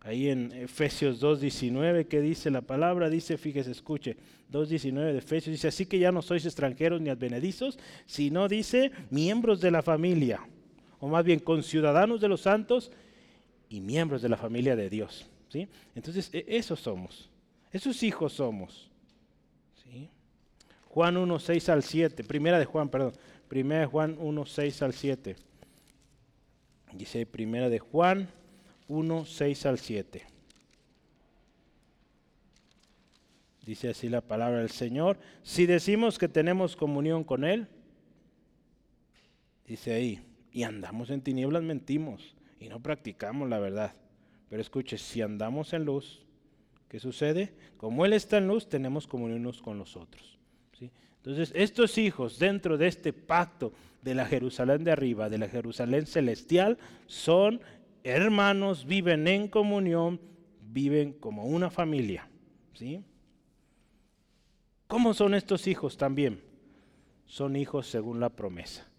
Ahí en Efesios 2.19, ¿qué dice la palabra? Dice, fíjese, escuche, 2.19 de Efesios, dice, así que ya no sois extranjeros ni advenedizos, sino dice, miembros de la familia, o más bien conciudadanos de los santos y miembros de la familia de Dios, ¿sí? Entonces, e, esos somos, esos hijos somos, ¿sí? Juan 1, 6 al 7, primera de Juan, perdón, Primera de Juan 1, 6 al 7. Dice Primera de Juan 1, 6 al 7. Dice así la palabra del Señor. Si decimos que tenemos comunión con Él, dice ahí, y andamos en tinieblas, mentimos y no practicamos la verdad. Pero escuche, si andamos en luz, ¿qué sucede? Como Él está en luz, tenemos comunión unos con los otros. ¿sí? Entonces, estos hijos dentro de este pacto de la Jerusalén de arriba, de la Jerusalén celestial, son hermanos, viven en comunión, viven como una familia. ¿sí? ¿Cómo son estos hijos también? Son hijos según la promesa.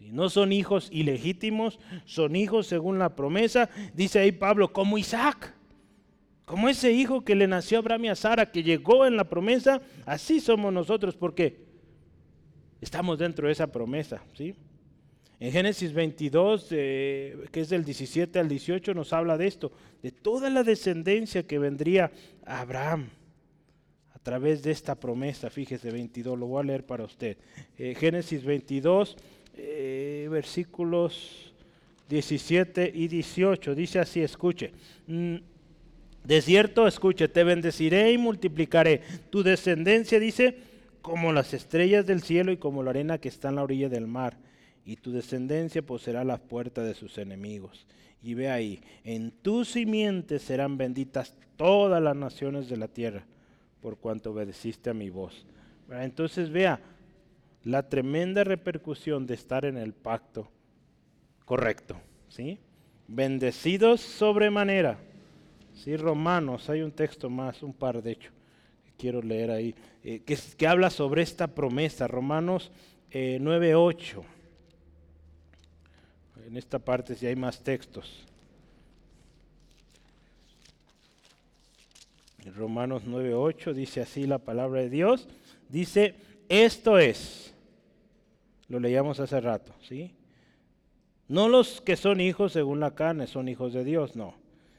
No son hijos ilegítimos, son hijos según la promesa. Dice ahí Pablo, como Isaac. Como ese hijo que le nació a Abraham y a Sara, que llegó en la promesa, así somos nosotros, porque estamos dentro de esa promesa. ¿sí? En Génesis 22, que es del 17 al 18, nos habla de esto, de toda la descendencia que vendría a Abraham a través de esta promesa. Fíjese, 22, lo voy a leer para usted. Eh, Génesis 22, eh, versículos 17 y 18, dice así, escuche. Mm, de cierto, escuche, te bendeciré y multiplicaré. Tu descendencia, dice, como las estrellas del cielo y como la arena que está en la orilla del mar. Y tu descendencia poseerá las puertas de sus enemigos. Y ve ahí, en tu simiente serán benditas todas las naciones de la tierra, por cuanto obedeciste a mi voz. Entonces vea la tremenda repercusión de estar en el pacto correcto. ¿sí? Bendecidos sobremanera Sí, Romanos, hay un texto más, un par de hecho, que quiero leer ahí, eh, que, habla sobre esta promesa, Romanos eh, 9.8. En esta parte si hay más textos. Romanos 9:8 dice así la palabra de Dios. Dice, esto es, lo leíamos hace rato, ¿sí? No los que son hijos según la carne son hijos de Dios, no.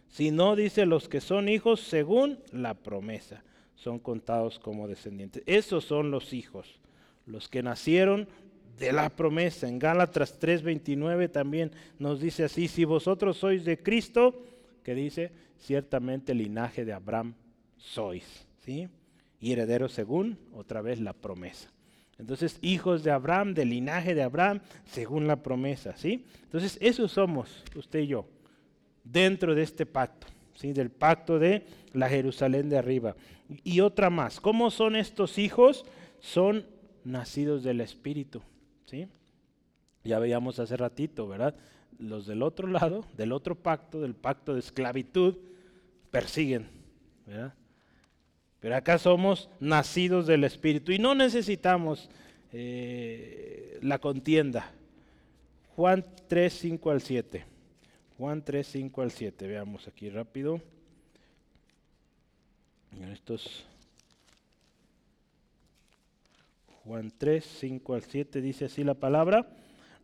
Sino dice los que son hijos según la promesa, son contados como descendientes. Esos son los hijos, los que nacieron de la promesa. En Gálatas 3:29 también nos dice así, si vosotros sois de Cristo, que dice, ciertamente el linaje de Abraham sois, ¿sí? Y herederos según, otra vez, la promesa. Entonces, hijos de Abraham, del linaje de Abraham, según la promesa, ¿sí? Entonces, esos somos, usted y yo, dentro de este pacto, ¿sí? Del pacto de la Jerusalén de arriba. Y otra más, ¿cómo son estos hijos? Son nacidos del Espíritu, ¿sí? Ya veíamos hace ratito, ¿verdad? Los del otro lado, del otro pacto, del pacto de esclavitud, persiguen, ¿verdad? Pero acá somos nacidos del Espíritu y no necesitamos eh, la contienda. Juan 3, 5 al 7. Juan 3, 5 al 7. Veamos aquí rápido. Estos Juan 3, 5 al 7 dice así la palabra.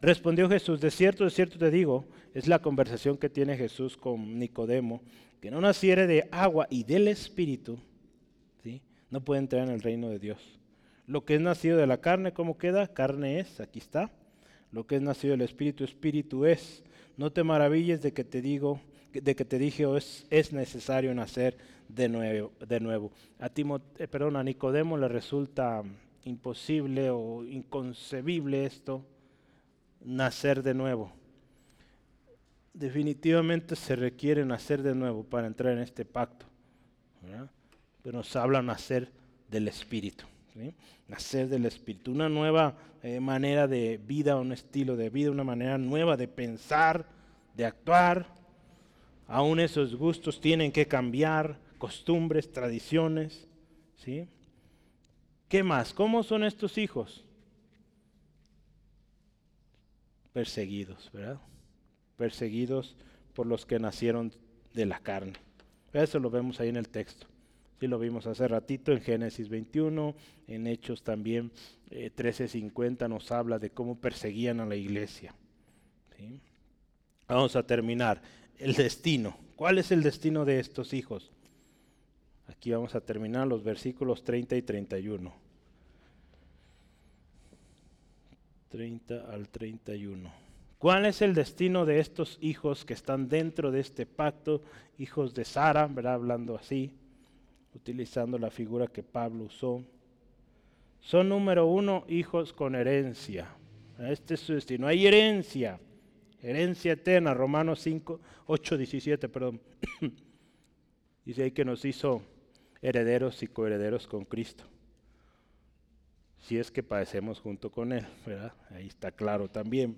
Respondió Jesús, de cierto, de cierto te digo, es la conversación que tiene Jesús con Nicodemo, que no naciere de agua y del Espíritu, no puede entrar en el reino de Dios. Lo que es nacido de la carne, ¿cómo queda? Carne es, aquí está. Lo que es nacido del Espíritu, Espíritu es. No te maravilles de que te digo, de que te dije, oh, es, es necesario nacer de nuevo. De nuevo. A, eh, perdón, a Nicodemo le resulta imposible o inconcebible esto, nacer de nuevo. Definitivamente se requiere nacer de nuevo para entrar en este pacto. ¿verdad? pero nos habla nacer del Espíritu. Nacer del Espíritu, una nueva eh, manera de vida, un estilo de vida, una manera nueva de pensar, de actuar. Aún esos gustos tienen que cambiar, costumbres, tradiciones. ¿sí? ¿Qué más? ¿Cómo son estos hijos? Perseguidos, ¿verdad? Perseguidos por los que nacieron de la carne. Eso lo vemos ahí en el texto. Sí, lo vimos hace ratito en Génesis 21, en Hechos también 13:50 eh, nos habla de cómo perseguían a la iglesia. Vamos a terminar. El destino. ¿Cuál es el destino de estos hijos? Aquí vamos a terminar los versículos 30 y 31. 30 al 31. ¿Cuál es el destino de estos hijos que están dentro de este pacto? Hijos de Sara, ¿verdad? Hablando así utilizando la figura que Pablo usó. Son número uno, hijos con herencia. Este es su destino. Hay herencia, herencia eterna. Romanos 5, 8, 17, perdón. [COUGHS] Dice ahí que nos hizo herederos y coherederos con Cristo. Si es que padecemos junto con Él, ¿verdad? Ahí está claro también.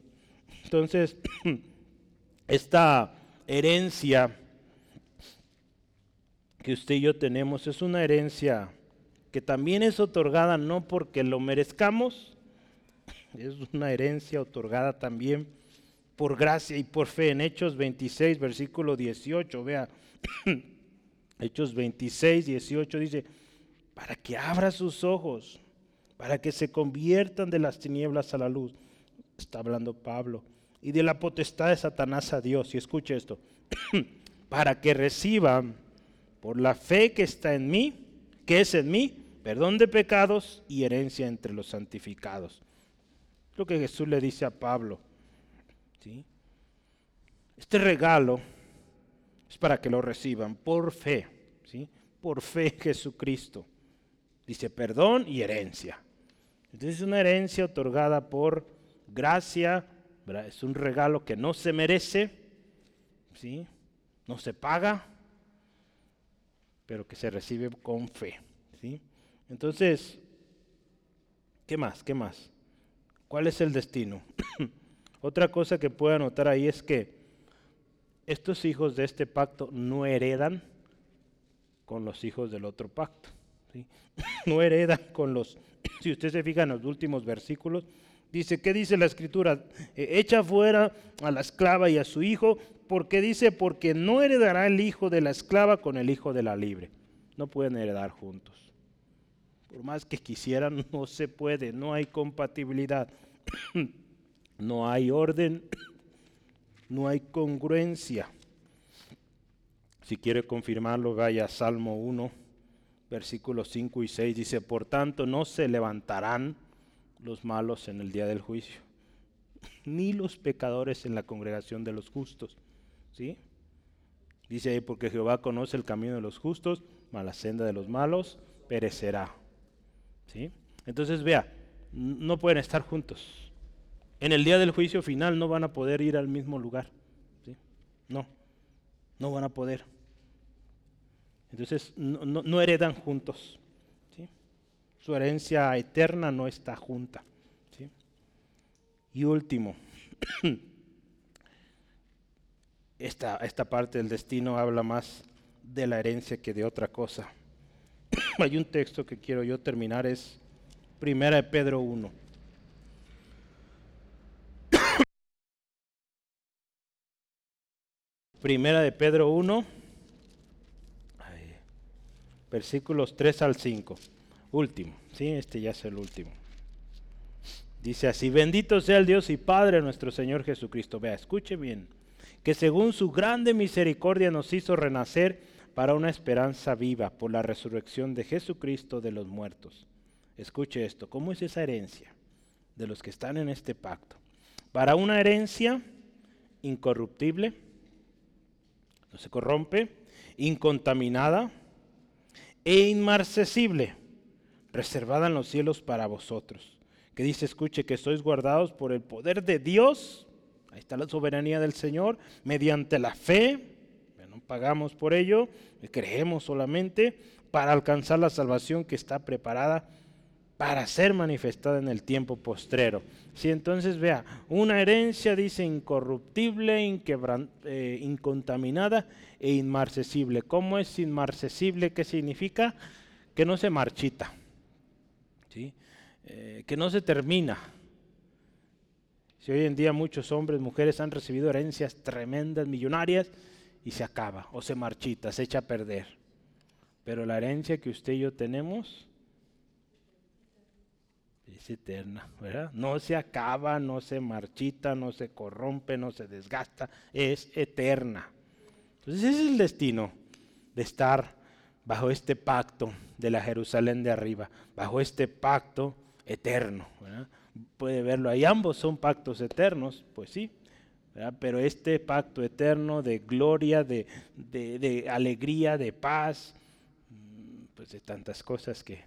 Entonces, [CLEARS THROAT] esta herencia que usted y yo tenemos es una herencia que también es otorgada no porque lo merezcamos, [CLEARS THROAT] es una herencia otorgada también por gracia y por fe. En Hechos 26, versículo 18, vea, [CLEARS THROAT] Hechos 26, 18 dice, para que abra sus ojos, para que se conviertan de las tinieblas a la luz. Está hablando Pablo. Y de la potestad de Satanás a Dios. Y escuche esto. [CLEARS THROAT] para que reciban por la fe que está en mí, que es en mí, perdón de pecados y herencia entre los santificados. Lo que Jesús le dice a Pablo. ¿sí? Este regalo es para que lo reciban por fe, ¿sí? por fe Jesucristo. Dice perdón y herencia. Entonces es una herencia otorgada por gracia, es un regalo que no se merece, ¿sí? no se paga, pero que se recibe con fe. ¿sí? Entonces, ¿qué más? ¿Qué más? ¿Cuál es el destino? [CLEARS THROAT] Otra cosa que puedo anotar ahí es que estos hijos de este pacto no heredan con los hijos del otro pacto. [COUGHS] no heredan con los... [COUGHS] Si usted se fija en los últimos versículos, dice, ¿qué dice la escritura? E, echa fuera a la esclava y a su hijo, porque dice, porque no heredará el hijo de la esclava con el hijo de la libre. no pueden heredar juntos. Por más que quisieran, no se puede, no hay compatibilidad, [COUGHS] no hay orden, no hay congruencia. Si quiere confirmarlo, vaya Salmo 1, versículos 5 y 6. Dice, por tanto, no se levantarán los malos en el día del juicio, [LAUGHS] ni los pecadores en la congregación de los justos. ¿Sí? Dice ahí, porque Jehová conoce el camino de los justos, mas la senda de los malos perecerá. ¿Sí? Entonces, vea, no pueden estar juntos. En el día del juicio final no van a poder ir al mismo lugar. ¿Sí? No, no van a poder. Entonces no, heredan juntos. Su herencia eterna no está junta. Y último, [CLEARS THROAT] esta, esta parte del destino habla más de la herencia que de otra cosa. [CLEARS THROAT] Hay un texto que quiero yo terminar, es Primera de Pedro 1. Primera de Pedro 1 versículos 3 al 5. Último, ¿sí? Este ya es el último. Dice así, bendito sea el Dios y Padre nuestro Señor Jesucristo. Vea, escuche bien, que según su grande misericordia nos hizo renacer para una esperanza viva por la resurrección de Jesucristo de los muertos. Escuche esto, ¿cómo es esa herencia de los que están en este pacto? Para una herencia incorruptible, se corrompe, incontaminada, e inmarcesible, reservada en los cielos para vosotros. Que dice, escuche, que sois guardados por el poder de Dios, ahí está la soberanía del Señor, mediante la fe, no pagamos por ello, creemos solamente, para alcanzar la salvación que está preparada para ser manifestada en el tiempo postrero. Si entonces vea, una herencia dice incorruptible, eh, incontaminada e inmarcesible. ¿Cómo es inmarcesible? ¿Qué significa? Que no se marchita. Eh, que no se termina. Si hoy en día muchos hombres, mujeres han recibido herencias tremendas, millonarias, y se acaba, o se marchita, se echa a perder. Pero la herencia que usted y yo tenemos es eterna, ¿verdad? No se acaba, no se marchita, no se corrompe, no se desgasta, es eterna. Entonces ese es el destino de estar bajo este pacto de la Jerusalén de arriba, bajo este pacto eterno. Puede verlo ahí, ambos son pactos eternos, pues sí, pero este pacto eterno de gloria, de, de alegría, de paz, mm, pues de tantas cosas que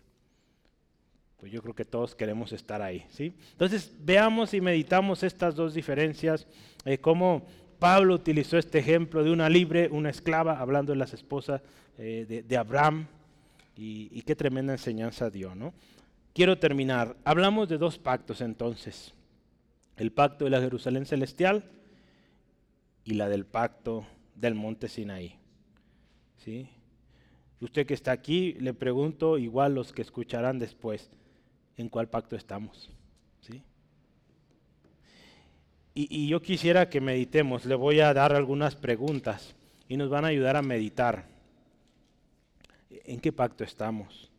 pues yo creo que todos queremos estar ahí. ¿sí? Entonces veamos y meditamos estas dos diferencias, eh, cómo Pablo utilizó este ejemplo de una libre, una esclava, hablando de las esposas eh, de, Abraham, y, qué tremenda enseñanza dio. ¿no? Quiero terminar. Hablamos de dos pactos entonces, el pacto de la Jerusalén celestial y la del pacto del monte Sinaí. ¿Sí? Usted que está aquí, le pregunto, igual los que escucharán después, en cuál pacto estamos. ¿sí? Y, yo quisiera que meditemos, le voy a dar algunas preguntas y nos van a ayudar a meditar. ¿En qué pacto estamos?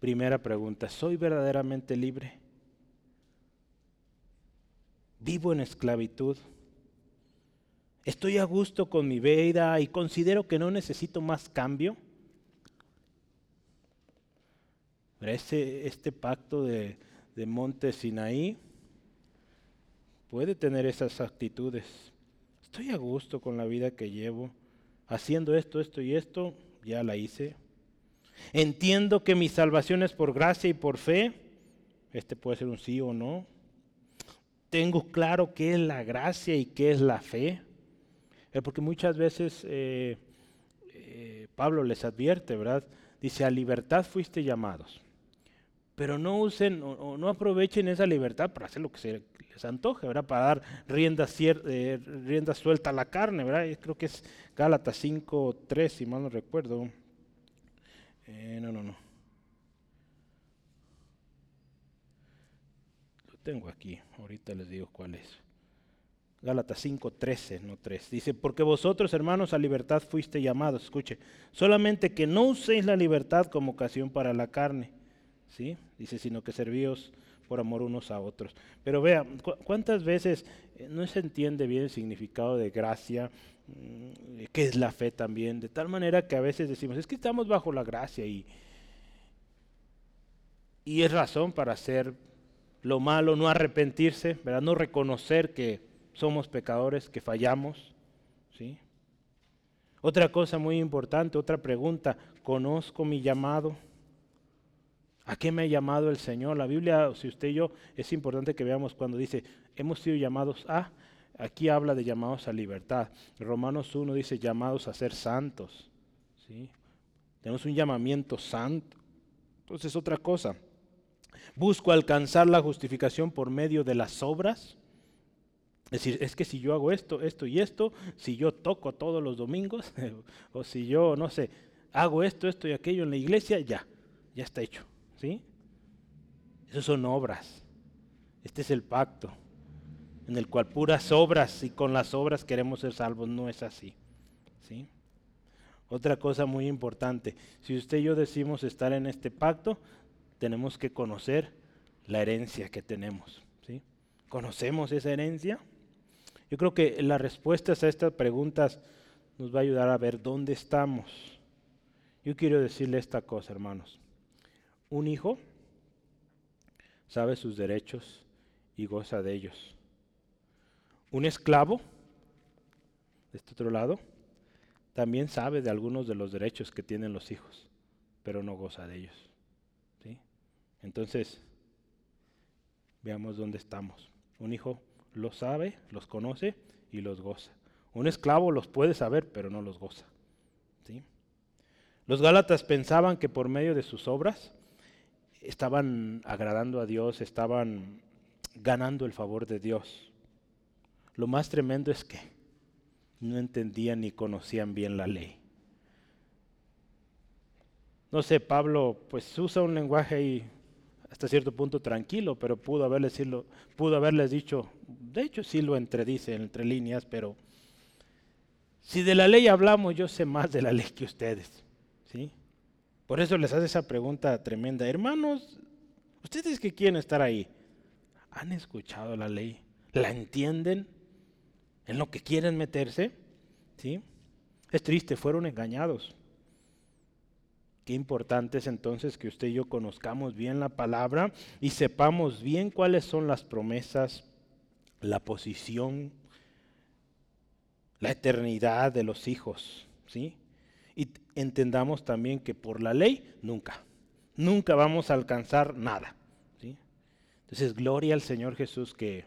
Primera pregunta, ¿soy verdaderamente libre? ¿Vivo en esclavitud? ¿Estoy a gusto con mi vida y considero que no necesito más cambio? Este, este pacto de, de Monte Sinaí puede tener esas actitudes. Estoy a gusto con la vida que llevo, haciendo esto, esto y esto, ya la hice. Entiendo que mi salvación es por gracia y por fe. Este puede ser un sí o no. Tengo claro qué es la gracia y qué es la fe. Eh, porque muchas veces eh, eh, Pablo les advierte, ¿verdad? Dice, a libertad fuiste llamados pero no usen o, no aprovechen esa libertad para hacer lo que se les antoje, ¿verdad? Para dar rienda, eh, suelta a la carne, ¿verdad? Creo que es Gálatas 5.3, si mal no recuerdo. Eh, no, no, no. Lo tengo aquí, ahorita les digo cuál es. Gálatas 5, 13, no 3. Dice, porque vosotros, hermanos, a libertad fuiste llamados. Escuche, solamente que no uséis la libertad como ocasión para la carne. ¿Sí? Dice, sino que servíos por amor unos a otros. Pero vea, ¿cuántas veces eh, no se entiende bien el significado de gracia? Mm, ¿Qué es la fe también? De tal manera que a veces decimos, es que estamos bajo la gracia y, y es razón para hacer lo malo, no arrepentirse, ¿verdad? no reconocer que somos pecadores, que fallamos. ¿sí? Otra cosa muy importante, otra pregunta, ¿conozco mi llamado? ¿A qué me ha llamado el Señor? La Biblia, si usted y yo, es importante que veamos cuando dice, hemos sido llamados a, aquí habla de llamados a libertad. Romanos 1 dice llamados a ser santos. ¿sí? Tenemos un llamamiento santo. Entonces, otra cosa, busco alcanzar la justificación por medio de las obras. Es decir, es que si yo hago esto, esto y esto, si yo toco todos los domingos, [LAUGHS] o si yo, no sé, hago esto, esto y aquello en la iglesia, ya, ya está hecho. ¿Sí? Esas son obras. Este es el pacto en el cual puras obras y con las obras queremos ser salvos. No es así. ¿Sí? Otra cosa muy importante, si usted y yo decimos estar en este pacto, tenemos que conocer la herencia que tenemos. ¿sí? ¿Conocemos esa herencia? Yo creo que las respuestas a estas preguntas nos va a ayudar a ver dónde estamos. Yo quiero decirle esta cosa, hermanos. Un hijo sabe sus derechos y goza de ellos. Un esclavo, de este otro lado, también sabe de algunos de los derechos que tienen los hijos, pero no goza de ellos. ¿sí? Entonces, veamos dónde estamos. Un hijo los sabe, los conoce y los goza. Un esclavo los puede saber, pero no los goza. ¿sí? Los Gálatas pensaban que por medio de sus obras estaban agradando a Dios, estaban ganando el favor de Dios. Lo más tremendo es que no entendían ni conocían bien la ley. No sé, Pablo pues usa un lenguaje ahí hasta cierto punto tranquilo, pero pudo haberles, pudo haberles dicho, de hecho sí lo entredice entre líneas, pero si de la ley hablamos, yo sé más de la ley que ustedes. ¿sí? Por eso les hace esa pregunta tremenda. Hermanos, ustedes que quieren estar ahí, ¿han escuchado la ley? ¿La entienden? ¿En lo que quieren meterse? ¿Sí? Es triste, fueron engañados. Qué importante es entonces que usted y yo conozcamos bien la palabra y sepamos bien cuáles son las promesas, la posición, la eternidad de los hijos, ¿sí? Y entendamos también que por la ley nunca, nunca vamos a alcanzar nada. Entonces, gloria al Señor Jesús que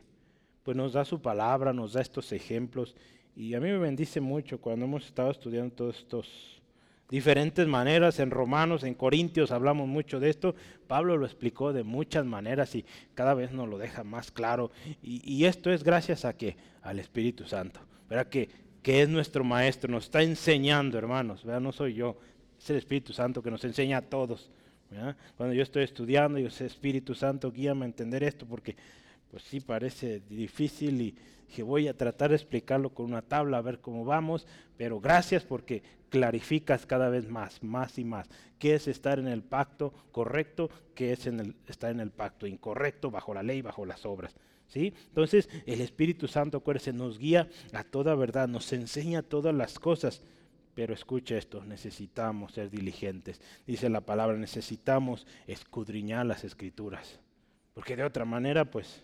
pues, nos da su palabra, nos da estos ejemplos. Y a mí me bendice mucho cuando hemos estado estudiando todos estos diferentes maneras. En Romanos, en Corintios hablamos mucho de esto. Pablo lo explicó de muchas maneras y cada vez nos lo deja más claro. Y, y esto es gracias a que al Espíritu Santo. ¿Verdad? Que que es nuestro maestro, nos está enseñando, hermanos, no soy yo, es el Espíritu Santo que nos enseña a todos. Cuando yo estoy estudiando, yo sé, Espíritu Santo, guíame a entender esto, porque pues sí parece difícil y que voy a tratar de explicarlo con una tabla a ver cómo vamos, pero gracias porque clarificas cada vez más, más y más, qué es estar en el pacto correcto, qué es en el, estar en el pacto incorrecto, bajo la ley, bajo las obras. Entonces el Espíritu Santo, acuérdense, nos guía a toda verdad, nos enseña todas las cosas. Pero escuche esto, necesitamos ser diligentes. Dice la palabra, necesitamos escudriñar las escrituras. Porque de otra manera, pues,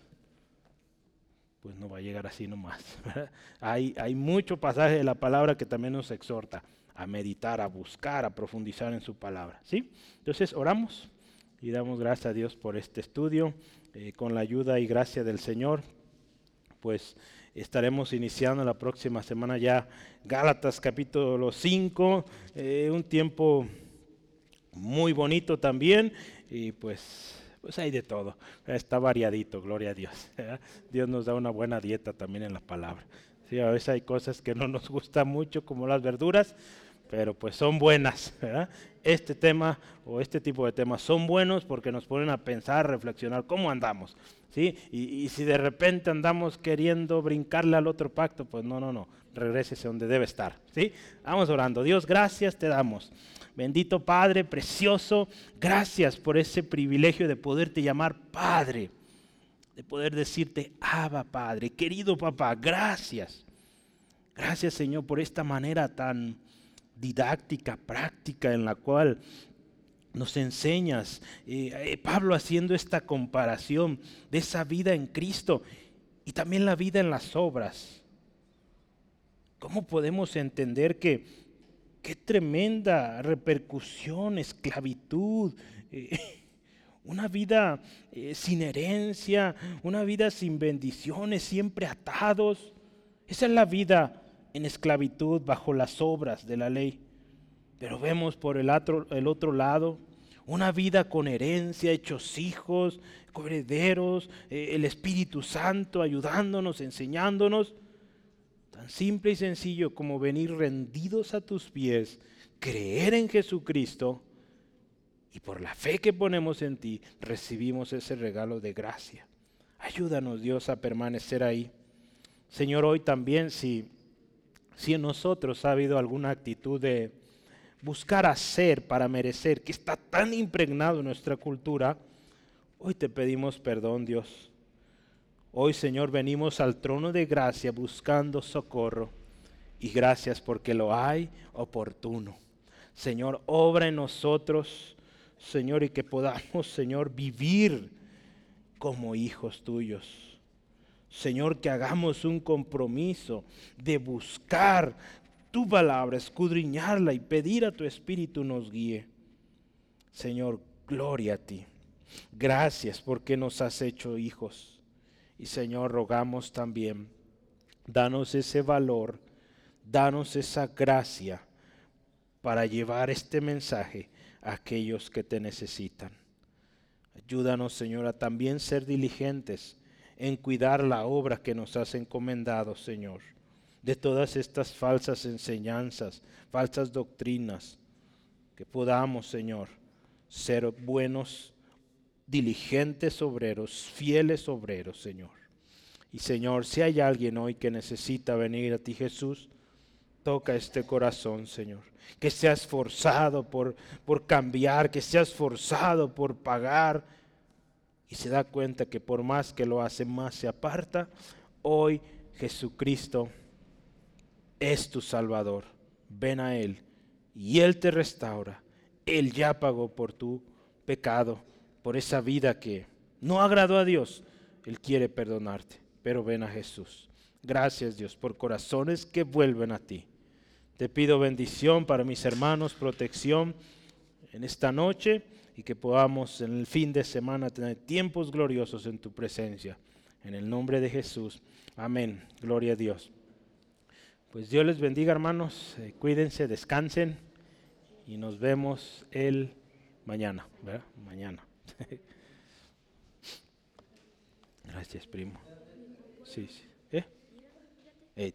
pues no va a llegar así nomás. [LAUGHS] hay, hay mucho pasaje de la palabra que también nos exhorta a meditar, a buscar, a profundizar en su palabra. ¿sí? Entonces, oramos y damos gracias a Dios por este estudio. Eh, con la ayuda y gracia del Señor, pues estaremos iniciando la próxima semana ya Gálatas capítulo 5, eh, un tiempo muy bonito también y pues, pues hay de todo, está variadito, gloria a Dios. [LAUGHS] Dios nos da una buena dieta también en la palabra. Sí, a veces hay cosas que no nos gustan mucho como las verduras, pero pues son buenas. [LAUGHS] ¿verdad? Este tema o este tipo de temas son buenos porque nos ponen a pensar, reflexionar cómo andamos. ¿sí? Y, y si de repente andamos queriendo brincarle al otro pacto, pues no, no, no, regrésese donde debe estar. ¿sí? Vamos orando. Dios, gracias te damos. Bendito Padre, precioso, gracias por ese privilegio de poderte llamar Padre, de poder decirte, Abba Padre, querido papá, gracias. Gracias Señor por esta manera tan didáctica, práctica en la cual nos enseñas, eh, eh, Pablo haciendo esta comparación de esa vida en Cristo y también la vida en las obras. ¿Cómo podemos entender que qué tremenda repercusión, esclavitud, eh, [LAUGHS] una vida sin herencia, una vida sin bendiciones, siempre atados? Esa es la vida en esclavitud bajo las obras de la ley. Pero vemos por el otro, el otro lado una vida con herencia, hechos hijos, herederos, eh, el Espíritu Santo ayudándonos, enseñándonos. Tan simple y sencillo como venir rendidos a tus pies, creer en Jesucristo y por la fe que ponemos en ti recibimos ese regalo de gracia. Ayúdanos Dios a permanecer ahí. Señor, hoy también si si en nosotros ha habido alguna actitud de buscar hacer para merecer, que está tan impregnado en nuestra cultura, hoy te pedimos perdón, Dios. Hoy, Señor, venimos al trono de gracia buscando socorro y gracias porque lo hay oportuno. Señor, obra en nosotros, Señor, y que podamos, Señor, vivir como hijos tuyos. Señor, que hagamos un compromiso de buscar tu palabra, escudriñarla y pedir a tu Espíritu nos guíe. Señor, gloria a ti. Gracias porque nos has hecho hijos. Y Señor, rogamos también, danos ese valor, danos esa gracia para llevar este mensaje a aquellos que te necesitan. Ayúdanos, Señor, a también ser diligentes en cuidar la obra que nos has encomendado, Señor, de todas estas falsas enseñanzas, falsas doctrinas, que podamos, Señor, ser buenos, diligentes obreros, fieles obreros, Señor. Y Señor, si hay alguien hoy que necesita venir a ti, Jesús, toca este corazón, Señor. Que seas forzado por, por cambiar, que seas forzado por pagar y se da cuenta que por más que lo hace, más se aparta, hoy Jesucristo es tu Salvador. Ven a Él y Él te restaura. Él ya pagó por tu pecado, por esa vida que no agradó a Dios. Él quiere perdonarte, pero ven a Jesús. Gracias Dios por corazones que vuelven a ti. Te pido bendición para mis hermanos, protección en esta noche y que podamos en el fin de semana tener tiempos gloriosos en tu presencia. En el nombre de Jesús. Amén. Gloria a Dios. Pues Dios les bendiga hermanos. Eh, cuídense, descansen y nos vemos el mañana. Mañana. [LAUGHS] Gracias, primo. Sí, sí. ¿Eh? Eh,